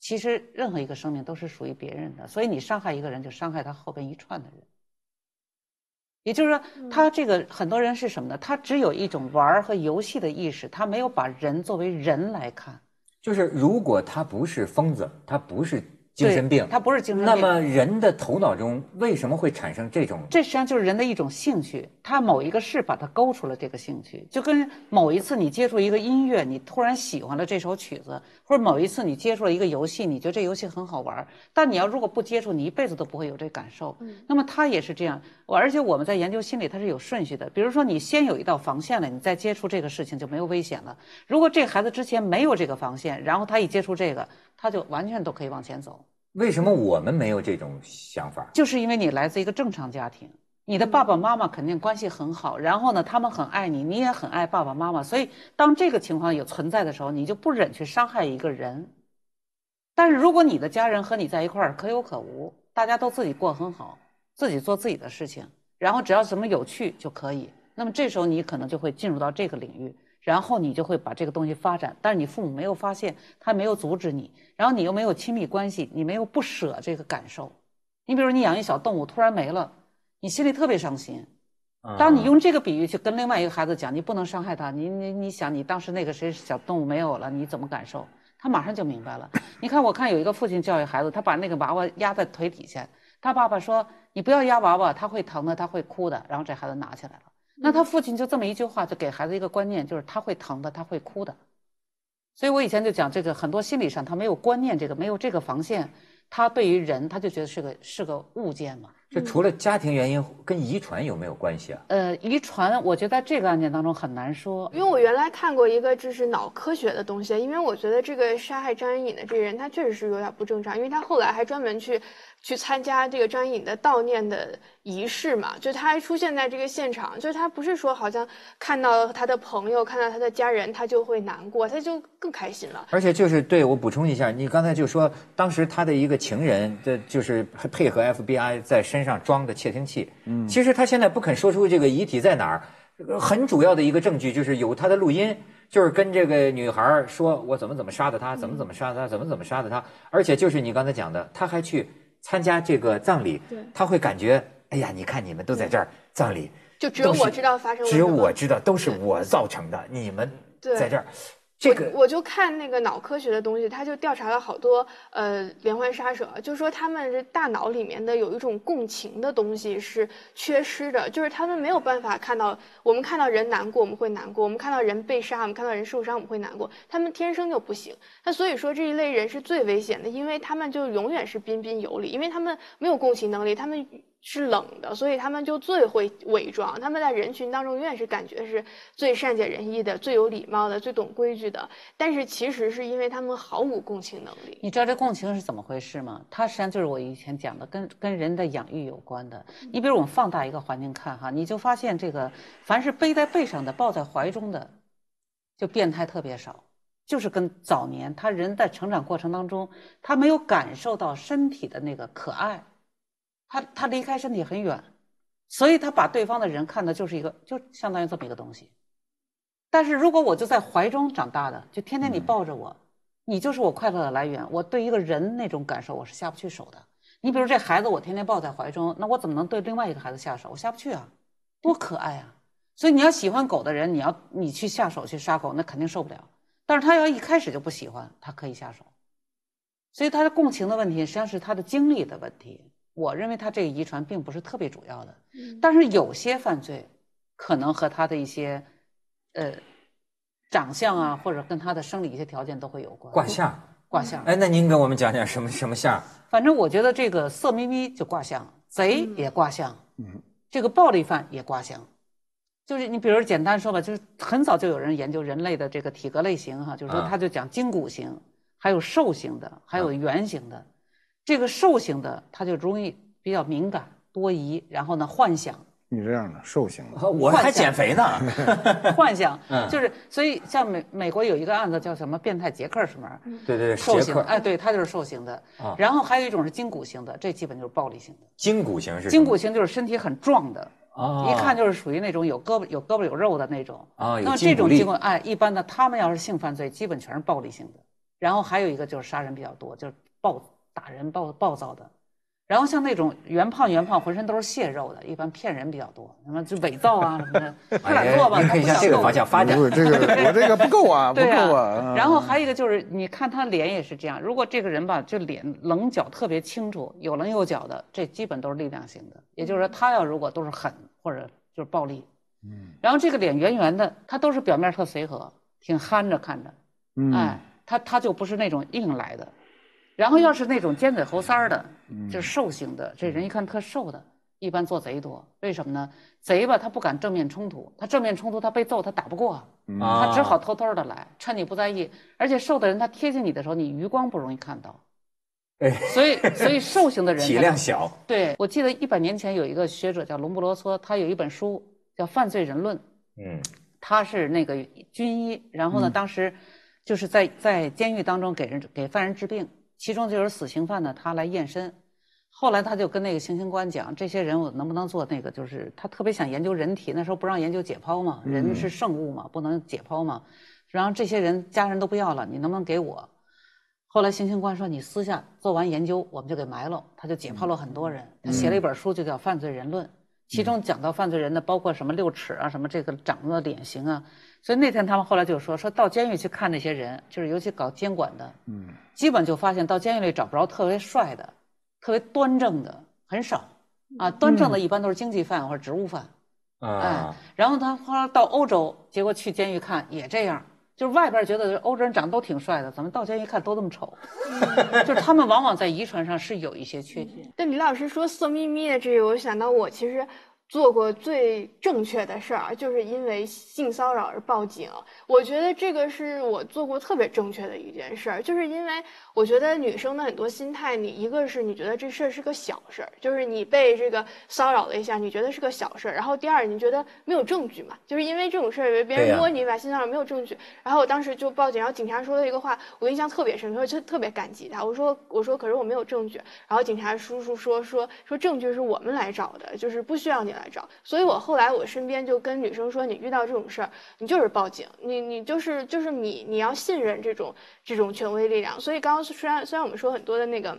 其实任何一个生命都是属于别人的，所以你伤害一个人，就伤害他后边一串的人。也就是说，他这个很多人是什么呢？他只有一种玩儿和游戏的意识，他没有把人作为人来看。就是如果他不是疯子，他不是精神病对，他不是精神病那么人的头脑中为什么会产生这种？这实际上就是人的一种兴趣，他某一个事把它勾出了这个兴趣，就跟某一次你接触一个音乐，你突然喜欢了这首曲子，或者某一次你接触了一个游戏，你觉得这游戏很好玩，但你要如果不接触，你一辈子都不会有这感受。那么他也是这样，我而且我们在研究心理，它是有顺序的。比如说你先有一道防线了，你再接触这个事情就没有危险了。如果这孩子之前没有这个防线，然后他一接触这个，他就完全都可以往前走。为什么我们没有这种想法？就是因为你来自一个正常家庭，你的爸爸妈妈肯定关系很好，然后呢，他们很爱你，你也很爱爸爸妈妈，所以当这个情况有存在的时候，你就不忍去伤害一个人。但是如果你的家人和你在一块儿可有可无，大家都自己过很好，自己做自己的事情，然后只要什么有趣就可以，那么这时候你可能就会进入到这个领域，然后你就会把这个东西发展，但是你父母没有发现，他没有阻止你，然后你又没有亲密关系，你没有不舍这个感受。你比如你养一小动物突然没了，你心里特别伤心。当你用这个比喻去跟另外一个孩子讲，你不能伤害他，你你你想你当时那个谁小动物没有了，你怎么感受？他马上就明白了。你看，我看有一个父亲教育孩子，他把那个娃娃压在腿底下，他爸爸说：“你不要压娃娃，他会疼的，他会哭的。”然后这孩子拿起来了。那他父亲就这么一句话，就给孩子一个观念，就是他会疼的，他会哭的。所以我以前就讲这个，很多心理上他没有观念，这个没有这个防线，他对于人他就觉得是个是个物件嘛。这除了家庭原因，跟遗传有没有关系啊？呃，遗传，我觉得在这个案件当中很难说。因为我原来看过一个就是脑科学的东西，因为我觉得这个杀害张元颖的这个人，他确实是有点不正常，因为他后来还专门去去参加这个张元颖的悼念的仪式嘛，就他还出现在这个现场，就是他不是说好像看到他的朋友、看到他的家人，他就会难过，他就更开心了。而且就是对我补充一下，你刚才就说当时他的一个情人，这就是配合 FBI 在身上装的窃听器。嗯，其实他现在不肯说出这个遗体在哪儿，很主要的一个证据就是有他的录音，就是跟这个女孩儿说我怎么怎么杀的他，怎么怎么杀的他，怎么怎么杀的他，而且就是你刚才讲的，他还去参加这个葬礼，他会感觉，哎呀，你看你们都在这儿葬礼，就只有我知道发生了只有我知道，都是我造成的，你们在这儿，这个我我就看那个脑科学的东西，他就调查了好多呃连环杀手，就说他们这大脑里面的有一种共情的东西是缺失的，就是他们没有办法看到我们看到人难过我们会难过，我们看到人被杀我们看到人受伤我们会难过，他们天生就不行。那所以说这一类人是最危险的，因为他们就永远是彬彬有礼，因为他们没有共情能力，他们是冷的，所以他们就最会伪装。他们在人群当中永远是感觉是最善解人意的、最有礼貌的、最懂规矩的，但是其实是因为他们毫无共情能力。你知道这共情是怎么回事吗？它实际上就是我以前讲的，跟跟人的养育有关的。你比如我们放大一个环境看哈，你就发现这个凡是背在背上的、抱在怀中的，就变态特别少。就是跟早年他人在成长过程当中，他没有感受到身体的那个可爱，他他离开身体很远，所以他把对方的人看的就是一个，就相当于这么一个东西。但是如果我就在怀中长大的，就天天你抱着我，你就是我快乐的来源。我对一个人那种感受，我是下不去手的。你比如这孩子，我天天抱在怀中，那我怎么能对另外一个孩子下手？我下不去啊，多可爱啊！所以你要喜欢狗的人，你要你去下手去杀狗，那肯定受不了。但是他要一开始就不喜欢，他可以下手。所以他的共情的问题，实际上是他的经历的问题。我认为他这个遗传并不是特别主要的，但是有些犯罪可能和他的一些呃长相啊，或者跟他的生理一些条件都会有关。卦象。卦象，哎，那您给我们讲讲什么什么象？反正我觉得这个色眯眯就卦象，贼也卦象，嗯，这个暴力犯也卦象。就是你比如简单说吧，就是很早就有人研究人类的这个体格类型哈，就是说啊他就讲筋骨型，还有瘦型的，还有圆型的。这个瘦型的他就容易比较敏感、多疑，然后呢幻想，你这样的瘦型的，我还减肥呢。幻想嗯就是所以像美美国有一个案子叫什么变态杰克什么对对对，杰克，瘦型哎，对他就是瘦型的啊。然后还有一种是筋骨型的，这基本就是暴力型的。筋骨型是什么筋骨型就是身体很壮的，啊，一看就是属于那种有胳膊有胳膊有肉的那种。啊，有那么筋骨力这种筋骨，哎，一般的他们要是性犯罪，基本全是暴力性的。然后还有一个就是杀人比较多，就是暴打人暴暴躁的。然后像那种圆胖圆胖，浑身都是蟹肉的，一般骗人比较多，什么就伪造啊什么的，快点做吧？哎您可以向这个方向发展不。是这个 我这个不够啊，不够啊啊。然后还有一个就是，你看他脸也是这样。如果这个人吧，就脸棱角特别清楚，有棱有角的，这基本都是力量型的。也就是说，他要如果都是狠或者就是暴力，嗯，然后这个脸圆圆的，他都是表面特随和，挺憨着看着，嗯哎，他他就不是那种硬来的。然后要是那种尖嘴猴腮儿的，就是瘦型的，这人一看特瘦的，一般做贼多。为什么呢？贼吧，他不敢正面冲突，他正面冲突他被揍他打不过。啊他只好偷偷的来，趁你不在意。而且瘦的人他贴近你的时候，你余光不容易看到。哎所以所以瘦型的人 体量小，对我记得一百年前有一个学者叫隆布罗梭，他有一本书叫《犯罪人论》，嗯他是那个军医，然后呢，当时就是在在监狱当中给人给犯人治病，其中就有死刑犯呢，他来验身。后来他就跟那个行刑官讲，这些人我能不能做那个？就是他特别想研究人体，那时候不让研究解剖嘛，人是圣物嘛，不能解剖嘛。然后这些人家人都不要了，你能不能给我？后来行刑官说：“你私下做完研究，我们就给埋了。”他就解剖了很多人，他写了一本书，就叫《犯罪人论》，其中讲到犯罪人的包括什么六尺啊，什么这个长得的脸型啊。所以那天他们后来就说，说到监狱去看那些人，就是尤其搞监管的，嗯，基本就发现到监狱里找不着特别帅的、特别端正的、很少啊，端正的一般都是经济犯或者职务犯。哎啊，，然后他后来到欧洲，结果去监狱看也这样，就是外边觉得欧洲人长得都挺帅的，怎么到监狱看都这么丑？就是他们往往在遗传上是有一些缺陷。但李老师说色眯眯的这个，我想到我其实做过最正确的事儿，就是因为性骚扰而报警。我觉得这个是我做过特别正确的一件事儿，就是因为我觉得女生的很多心态，你一个是你觉得这事儿是个小事儿，就是你被这个骚扰了一下，你觉得是个小事儿，然后第二你觉得没有证据嘛，就是因为这种事儿，别人摸你把性骚扰没有证据，然后我当时就报警，然后警察说了一个话，我印象特别深刻，就特别感激他。我说我说可是我没有证据，然后警察叔叔说说说证据是我们来找的，就是不需要你来找。所以我后来我身边就跟女生说，你遇到这种事儿，你就是报警，你你就是就是你你要信任这种这种权威力量。所以刚刚虽然虽然我们说很多的那个。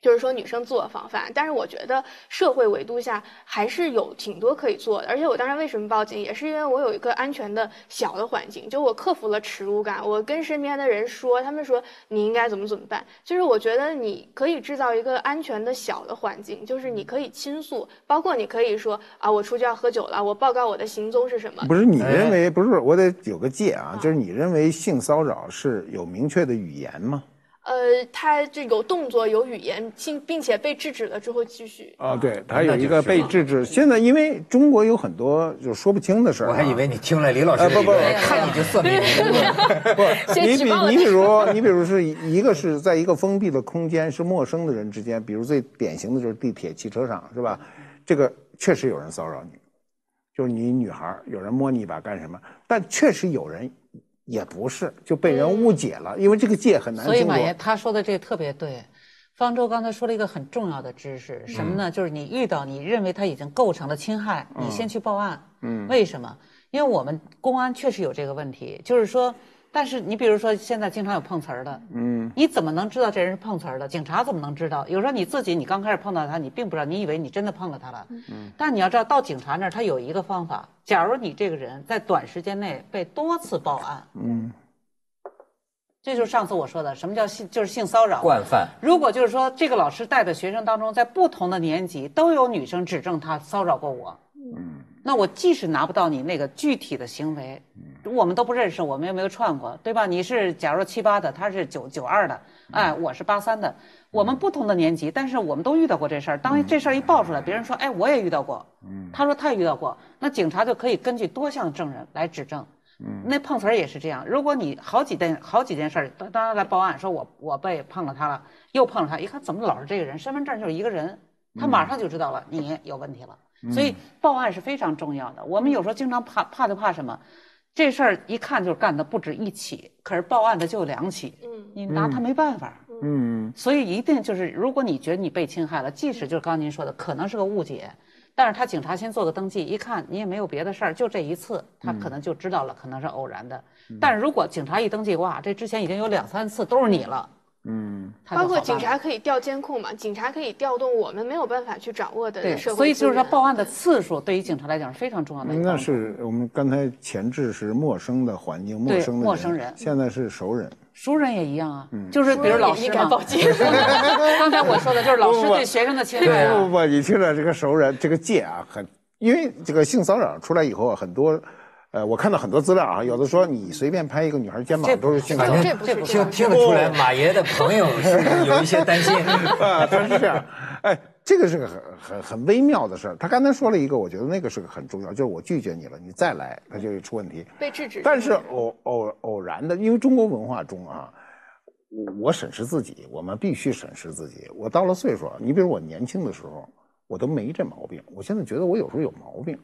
就是说女生自我防范，但是我觉得社会维度下还是有挺多可以做的。而且我当时为什么报警，也是因为我有一个安全的小的环境，就我克服了耻辱感，我跟身边的人说，他们说你应该怎么怎么办。就是我觉得你可以制造一个安全的小的环境，就是你可以倾诉，包括你可以说啊，我出去要喝酒了，我报告我的行踪是什么。不是你认为不是？我得有个界啊，就是你认为性骚扰是有明确的语言吗？呃，他这有动作有语言，并并且被制止了之后继续。啊，对，他有一个被制止。现在因为中国有很多就说不清的事儿啊，我还以为你听了李老师哎不不看你就色眯眯的。不，你比你比如 你比如是一个是在一个封闭的空间，是陌生的人之间，比如最典型的就是地铁、汽车上，是吧？这个确实有人骚扰你，就是你女孩有人摸你一把干什么？但确实有人也不是就被人误解了，因为这个界很难所以马爷。他说的这个特别对。方舟刚才说了一个很重要的知识，什么呢？就是你遇到你认为他已经构成了侵害，你先去报案。嗯，为什么？因为我们公安确实有这个问题，就是说，但是你比如说现在经常有碰瓷儿的，嗯，你怎么能知道这人是碰瓷儿的？警察怎么能知道？有时候你自己你刚开始碰到他，你并不知道，你以为你真的碰了他了，嗯，但你要知道到警察那儿，他有一个方法，假如你这个人在短时间内被多次报案，嗯，这就是上次我说的，什么叫性，就是性骚扰。惯犯，如果就是说这个老师带的学生当中，在不同的年级都有女生指证他骚扰过我，嗯，那我即使拿不到你那个具体的行为，我们都不认识，我们又没有串过，对吧？你是假如七八的，他是九九二的，哎，我是八三的，我们不同的年级，但是我们都遇到过这事儿。当这事儿一爆出来，别人说，哎，我也遇到过，嗯，他说他也遇到过，那警察就可以根据多项证人来指证。嗯，那碰瓷儿也是这样。如果你好几件好几件事儿，当当然来报案，说我我被碰了他了，又碰了他，一看怎么老是这个人，身份证就是一个人，他马上就知道了你有问题了。所以报案是非常重要的。我们有时候经常怕怕就怕什么，这事儿一看就是干的不止一起，可是报案的就有两起，嗯你拿他没办法。嗯，所以一定就是，如果你觉得你被侵害了，即使就是刚刚您说的，可能是个误解，但是他警察先做个登记，一看你也没有别的事儿，就这一次，他可能就知道了，可能是偶然的。但是如果警察一登记，哇，这之前已经有两三次都是你了，嗯，包括警察可以调监控嘛，警察可以调动我们没有办法去掌握的对，社会所以就是说报案的次数对于警察来讲是非常重要的那。是我们刚才前置是陌生的环境，陌生的陌生人。现在是熟人。熟人也一样啊，嗯。就是比如老师嘛。熟人也应该报，警 刚才我说的就是老师对学生的侵害啊。不不不，你听着这个熟人这个界啊，很，因为这个性骚扰出来以后啊，很多，呃，我看到很多资料啊，有的说你随便拍一个女孩肩膀都是性骚扰反正这不是听听得出来，马爷的朋友是有一些担心。啊，他是这样，哎，这个是个很很很微妙的事儿。他刚才说了一个，我觉得那个是个很重要，就是我拒绝你了，你再来，他就会出问题。被制止。但是偶偶偶然的，因为中国文化中啊，我我审视自己，我们必须审视自己。我到了岁数啊，你比如我年轻的时候，我都没这毛病。我现在觉得我有时候有毛病，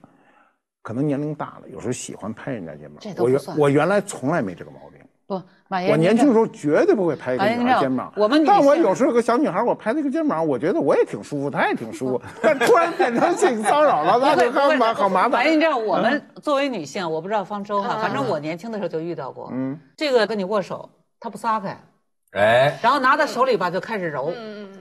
可能年龄大了，有时候喜欢拍人家肩膀这。都我原我原来从来没这个毛病。不，马爷，我年轻时候绝对不会拍一个女孩肩膀，我们但我有时候有个小女孩，我拍她一个肩膀，我觉得我也挺舒服，她也挺舒服，但突然变成性骚扰了，那就很麻好麻烦。马爷，你知道我们作为女性，我不知道方舟哈，反正我年轻的时候就遇到过。嗯，这个跟你握手，他不撒开，哎，然后拿在手里吧就开始揉，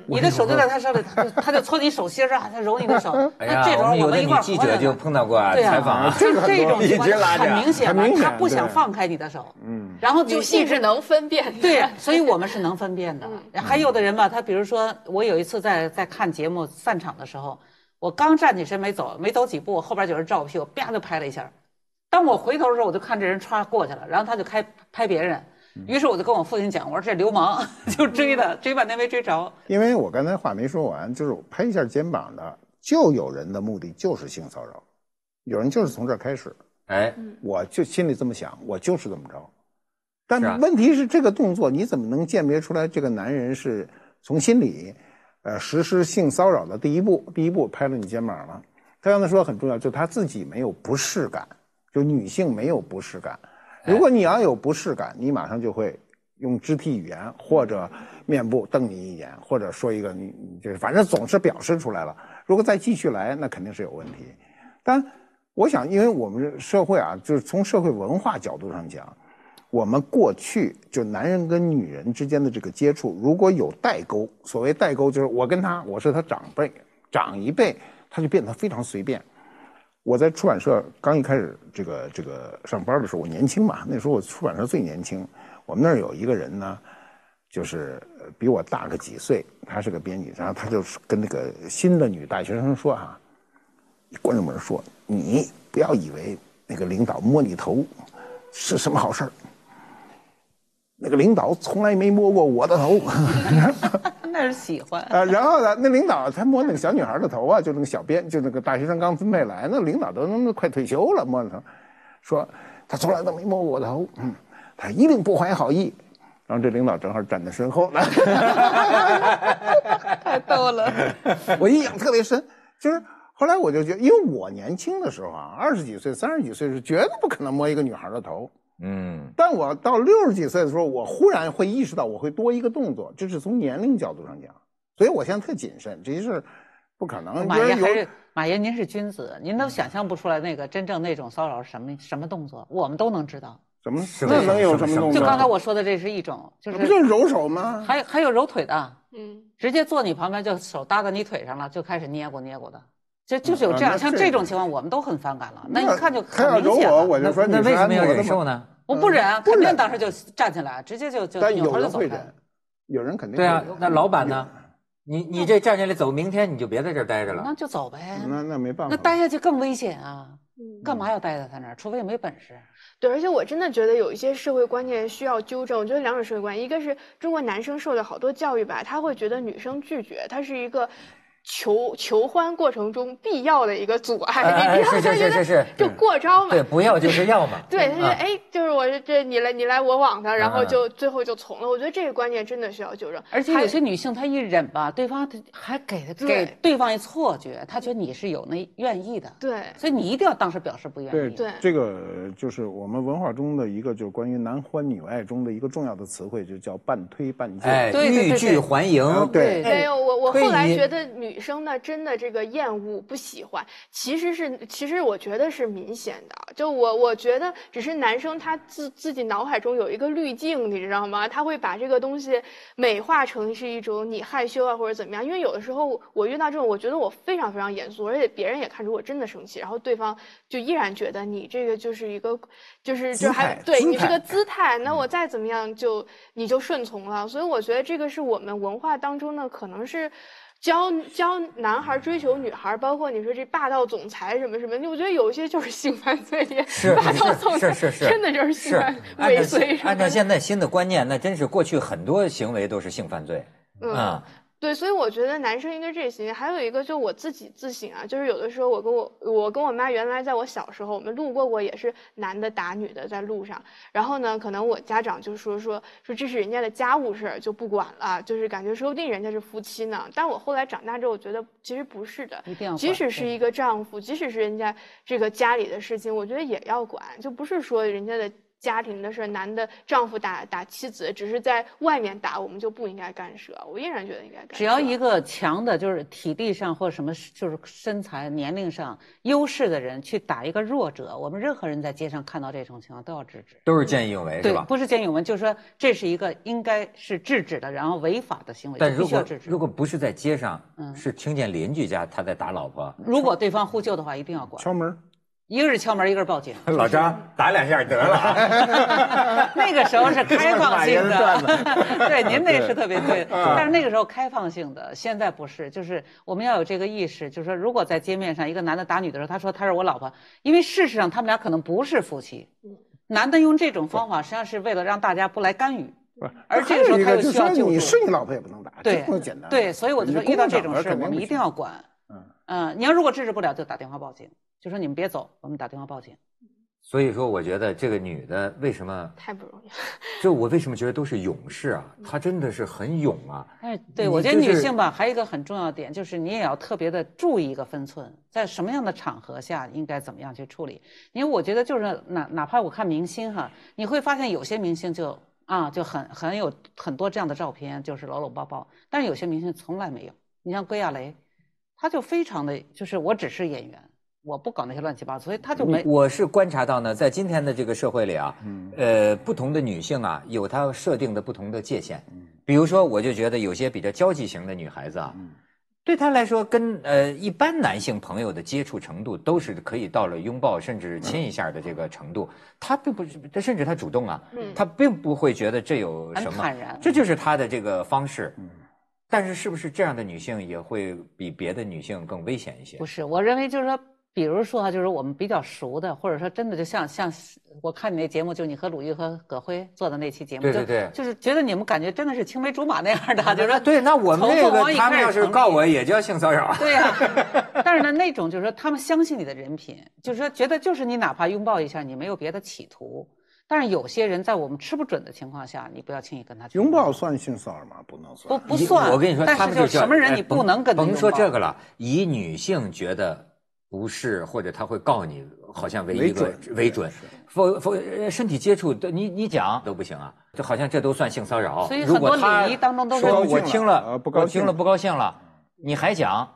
你的手就在他手里，他就 他就搓你手心儿啊，他揉你的手。哎呀，那这时候我们有的一块记活着呢者就碰到过啊，对采访啊，这 这种情况 一直拉很明显吧很明，显他不想放开你的手，嗯，然后就女性一直是能分辨的。对，所以我们是能分辨的。还有的人吧，他比如说，我有一次在在看节目散场的时候，我刚站起身没走，没走几步，后边有人照我屁股，啪就拍了一下。当我回头的时候，我就看这人歘过去了，然后他就开拍别人。于是我就跟我父亲讲，我说这流氓 就追他，追半天没追着。因为我刚才话没说完，就是拍一下肩膀的，就有人的目的就是性骚扰，有人就是从这儿开始，哎，我就心里这么想，我就是这么着。但问题是，这个动作你怎么能鉴别出来这个男人是从心里，呃，实施性骚扰的第一步？第一步拍了你肩膀了。他刚才说很重要，就他自己没有不适感，就女性没有不适感。如果你要有不适感，你马上就会用肢体语言或者面部瞪你一眼，或者说一个你你就是反正总是表示出来了。如果再继续来，那肯定是有问题。但我想，因为我们社会啊，就是从社会文化角度上讲，我们过去就男人跟女人之间的这个接触，如果有代沟，所谓代沟就是我跟他，我是他长辈，长一辈，他就变得非常随便。我在出版社刚一开始这个这个上班的时候，我年轻嘛，那时候我出版社最年轻。我们那儿有一个人呢，就是比我大个几岁，他是个编辑，然后他就跟那个新的女大学生说哈、关着门说：“你不要以为那个领导摸你头是什么好事儿，那个领导从来没摸过我的头。”那是喜欢。呃，然后呢，那领导他摸那个小女孩的头啊，就那个小编，就那个大学生刚分配来，那领导都那快退休了，摸着头，说他从来都没摸过我的头，嗯，他一定不怀好意。然后这领导正好站在身后呢，太逗了。我印象特别深，就是后来我就觉得，因为我年轻的时候啊，二十几岁、三十几岁是绝对不可能摸一个女孩的头。嗯，但我到六十几岁的时候，我忽然会意识到我会多一个动作，这是从年龄角度上讲，所以我现在特谨慎，这些事儿不可能。马爷还是马爷，您是君子，您都想象不出来那个真正那种骚扰是什么什么动作，我们都能知道。什么？是那能有什么动作？就刚才我说的，这是一种，就不就是是揉手吗？还还有揉腿的，嗯，直接坐你旁边就手搭在你腿上了，就开始捏过捏过的，就就是有这样，像这这种情况我们都很反感了。那一看就很明显了。那我就说你那为什么要？忍受呢？我不忍，不忍肯定当时就站起来，直接就就但扭有人会。忍，有人肯定对啊，那老板呢？你你这站起来走，明天你就别在这儿待着了。那就走呗。那那没办法。那待下去更危险啊！嗯干嘛要待在他那儿？除非没本事。对，而且我真的觉得有一些社会观念需要纠正。我觉得两种社会观念，一个是中国男生受的好多教育吧，他会觉得女生拒绝，他是一个求求欢过程中必要的一个阻碍，你知道就觉得是是就过招嘛。对，不要就是要嘛。对，他觉得啊哎，就是我这这你来你来我往的，然后就最后就从了。我觉得这个观念真的需要纠正。而且有些女性她一忍吧，对方还给给对对方一错觉，她觉得你是有那愿意的，对所以你一定要当时表示不愿意。对这个就是我们文化中的一个，就是关于男欢女爱中的一个重要的词汇，就叫半推半就。哎，欲拒还迎。对没有，我我后来觉得女生呢，真的这个厌恶不喜欢，其实是其实我觉得是明显的。就我我觉得只是男生他自自己脑海中有一个滤镜，你知道吗？他会把这个东西美化成是一种你害羞啊或者怎么样。因为有的时候我遇到这种，我觉得我非常非常严肃，而且别人也看出我真的生气，然后对方就依然觉得你这个就是一个就是姿就还对你这个姿态，那我再怎么样就你就顺从了。所以我觉得这个是我们文化当中呢，可能是。教教男孩追求女孩，包括你说这霸道总裁什么什么，我觉得有一些就是性犯罪，是霸道是总裁是是是，真的就是性犯按照尾随按照现在新的观念，那真是过去很多行为都是性犯罪嗯啊。对，所以我觉得男生应该这些。还有一个，就我自己自省啊，就是有的时候我跟我我跟我妈原来在我小时候，我们路过过也是男的打女的在路上，然后呢，可能我家长就说说说这是人家的家务事儿，就不管了，就是感觉说不定人家是夫妻呢。但我后来长大之后，我觉得其实不是的一定要，即使是一个丈夫，即使是人家这个家里的事情，我觉得也要管，就不是说人家的。家庭的事，男的丈夫打打妻子，只是在外面打，我们就不应该干涉。我依然觉得应该干涉。只要一个强的，就是体力上或者什么，就是身材、年龄上优势的人去打一个弱者，我们任何人在街上看到这种情况都要制止。都是见义勇为，是对，吧？不是见义勇为，就是说这是一个应该是制止的，然后违法的行为，就但如果必须要制止如。果不是在街上，嗯是听见邻居家他在打老婆，如果对方呼救的话，一定要管。敲门，一个是敲门，一个是报警。老张打两下得了啊。那个时候是开放性的，对，您那是特别对。但是那个时候开放性的，现在不是，就是我们要有这个意识，就是说，如果在街面上一个男的打女的时候，他说他是我老婆，因为事实上他们俩可能不是夫妻。男的用这种方法，实际上是为了让大家不来干预。不是而这个时候他又需要说你救助是你老婆也不能打，对这么简单。对，所以我就说遇到这种事，我们一定要管。嗯嗯，你要如果制止不了，就打电话报警，就说你们别走，我们打电话报警。所以说，我觉得这个女的为什么，太不容易了。就我为什么觉得都是勇士啊？她真的是很勇啊。哎，对，我觉得女性吧，还有一个很重要的点，就是你也要特别的注意一个分寸，在什么样的场合下应该怎么样去处理。因为我觉得就是哪哪怕我看明星哈，你会发现有些明星就啊就很很有很多这样的照片，就是搂搂抱抱，但是有些明星从来没有。你像归亚蕾，她就非常的就是我只是演员，我不搞那些乱七八糟，所以他就没我是观察到呢，在今天的这个社会里啊，呃，不同的女性啊，有她设定的不同的界限。比如说，我就觉得有些比较交际型的女孩子啊，对她来说，跟呃一般男性朋友的接触程度都是可以到了拥抱甚至亲一下的这个程度。她并不是，她甚至她主动啊，她并不会觉得这有什么坦然，这就是她的这个方式。但是，是不是这样的女性也会比别的女性更危险一些不？是，我认为就是说，比如说啊，就是我们比较熟的，或者说真的就像像我看你那节目，就你和鲁豫和葛辉做的那期节目，就对对对就是觉得你们感觉真的是青梅竹马那样的，就是说对，那我们从这个他们要是告我，也叫性骚扰。对呀、但是呢，那种就是说他们相信你的人品，就是说觉得就是你哪怕拥抱一下，你没有别的企图。但是有些人在我们吃不准的情况下，你不要轻易跟他去拥抱算性骚扰吗？不能算。不不算。我跟你说，但是就他们叫什么人你不能跟他甭拥抱说这个了，以女性觉得不是，或者他会告你，好像为一个为准否否呃身体接触，你你讲都不行啊，就好像这都算性骚扰。所以如果很多他礼仪当中都是说我听了呃不高兴我听了不高兴了，你还讲，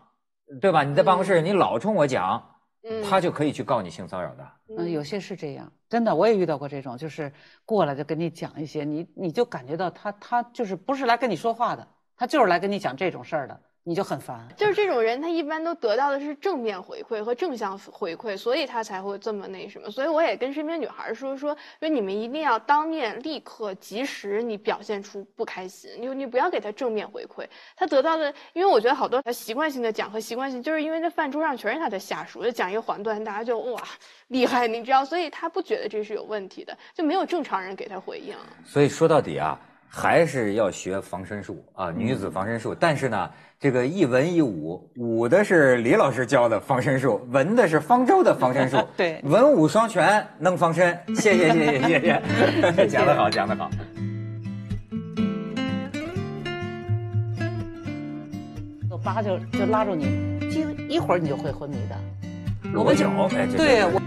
对吧？你在办公室你老冲我讲，嗯他就可以去告你性骚扰的。嗯，有些是这样，真的，我也遇到过这种，就是过来就跟你讲一些，你你就感觉到他他就是不是来跟你说话的，他就是来跟你讲这种事儿的，你就很烦。就是这种人，他一般都得到的是正面回馈和正向回馈，所以他才会这么那什么。所以我也跟身边女孩说说，说你们一定要当面立刻及时，你表现出不开心，你你不要给他正面回馈。他得到的，因为我觉得好多他习惯性的讲和习惯性，就是因为那饭桌上全是他的下属，就讲一个黄段，大家就哇厉害，你知道，所以他不觉得这是有问题的，就没有正常人给他回应。所以说到底啊，还是要学防身术啊，女子防身术。但是呢，这个一文一武，武的是李老师教的防身术，文的是方舟的防身术 对文武双全能防身。谢谢谢谢谢谢，讲得好讲得好。我叭就就拉住你，就一会儿你就会昏迷的。我裸脚，哎，对我。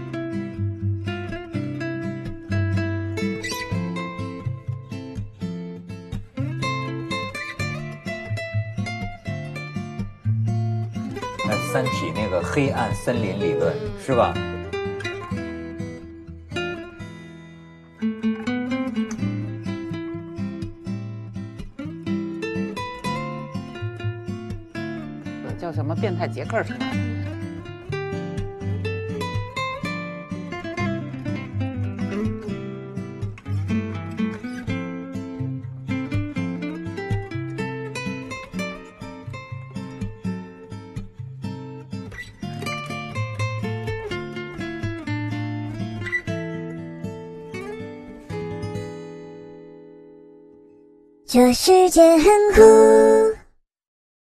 体》那个黑暗森林理论是吧？叫什么变态杰克出来这世界很酷。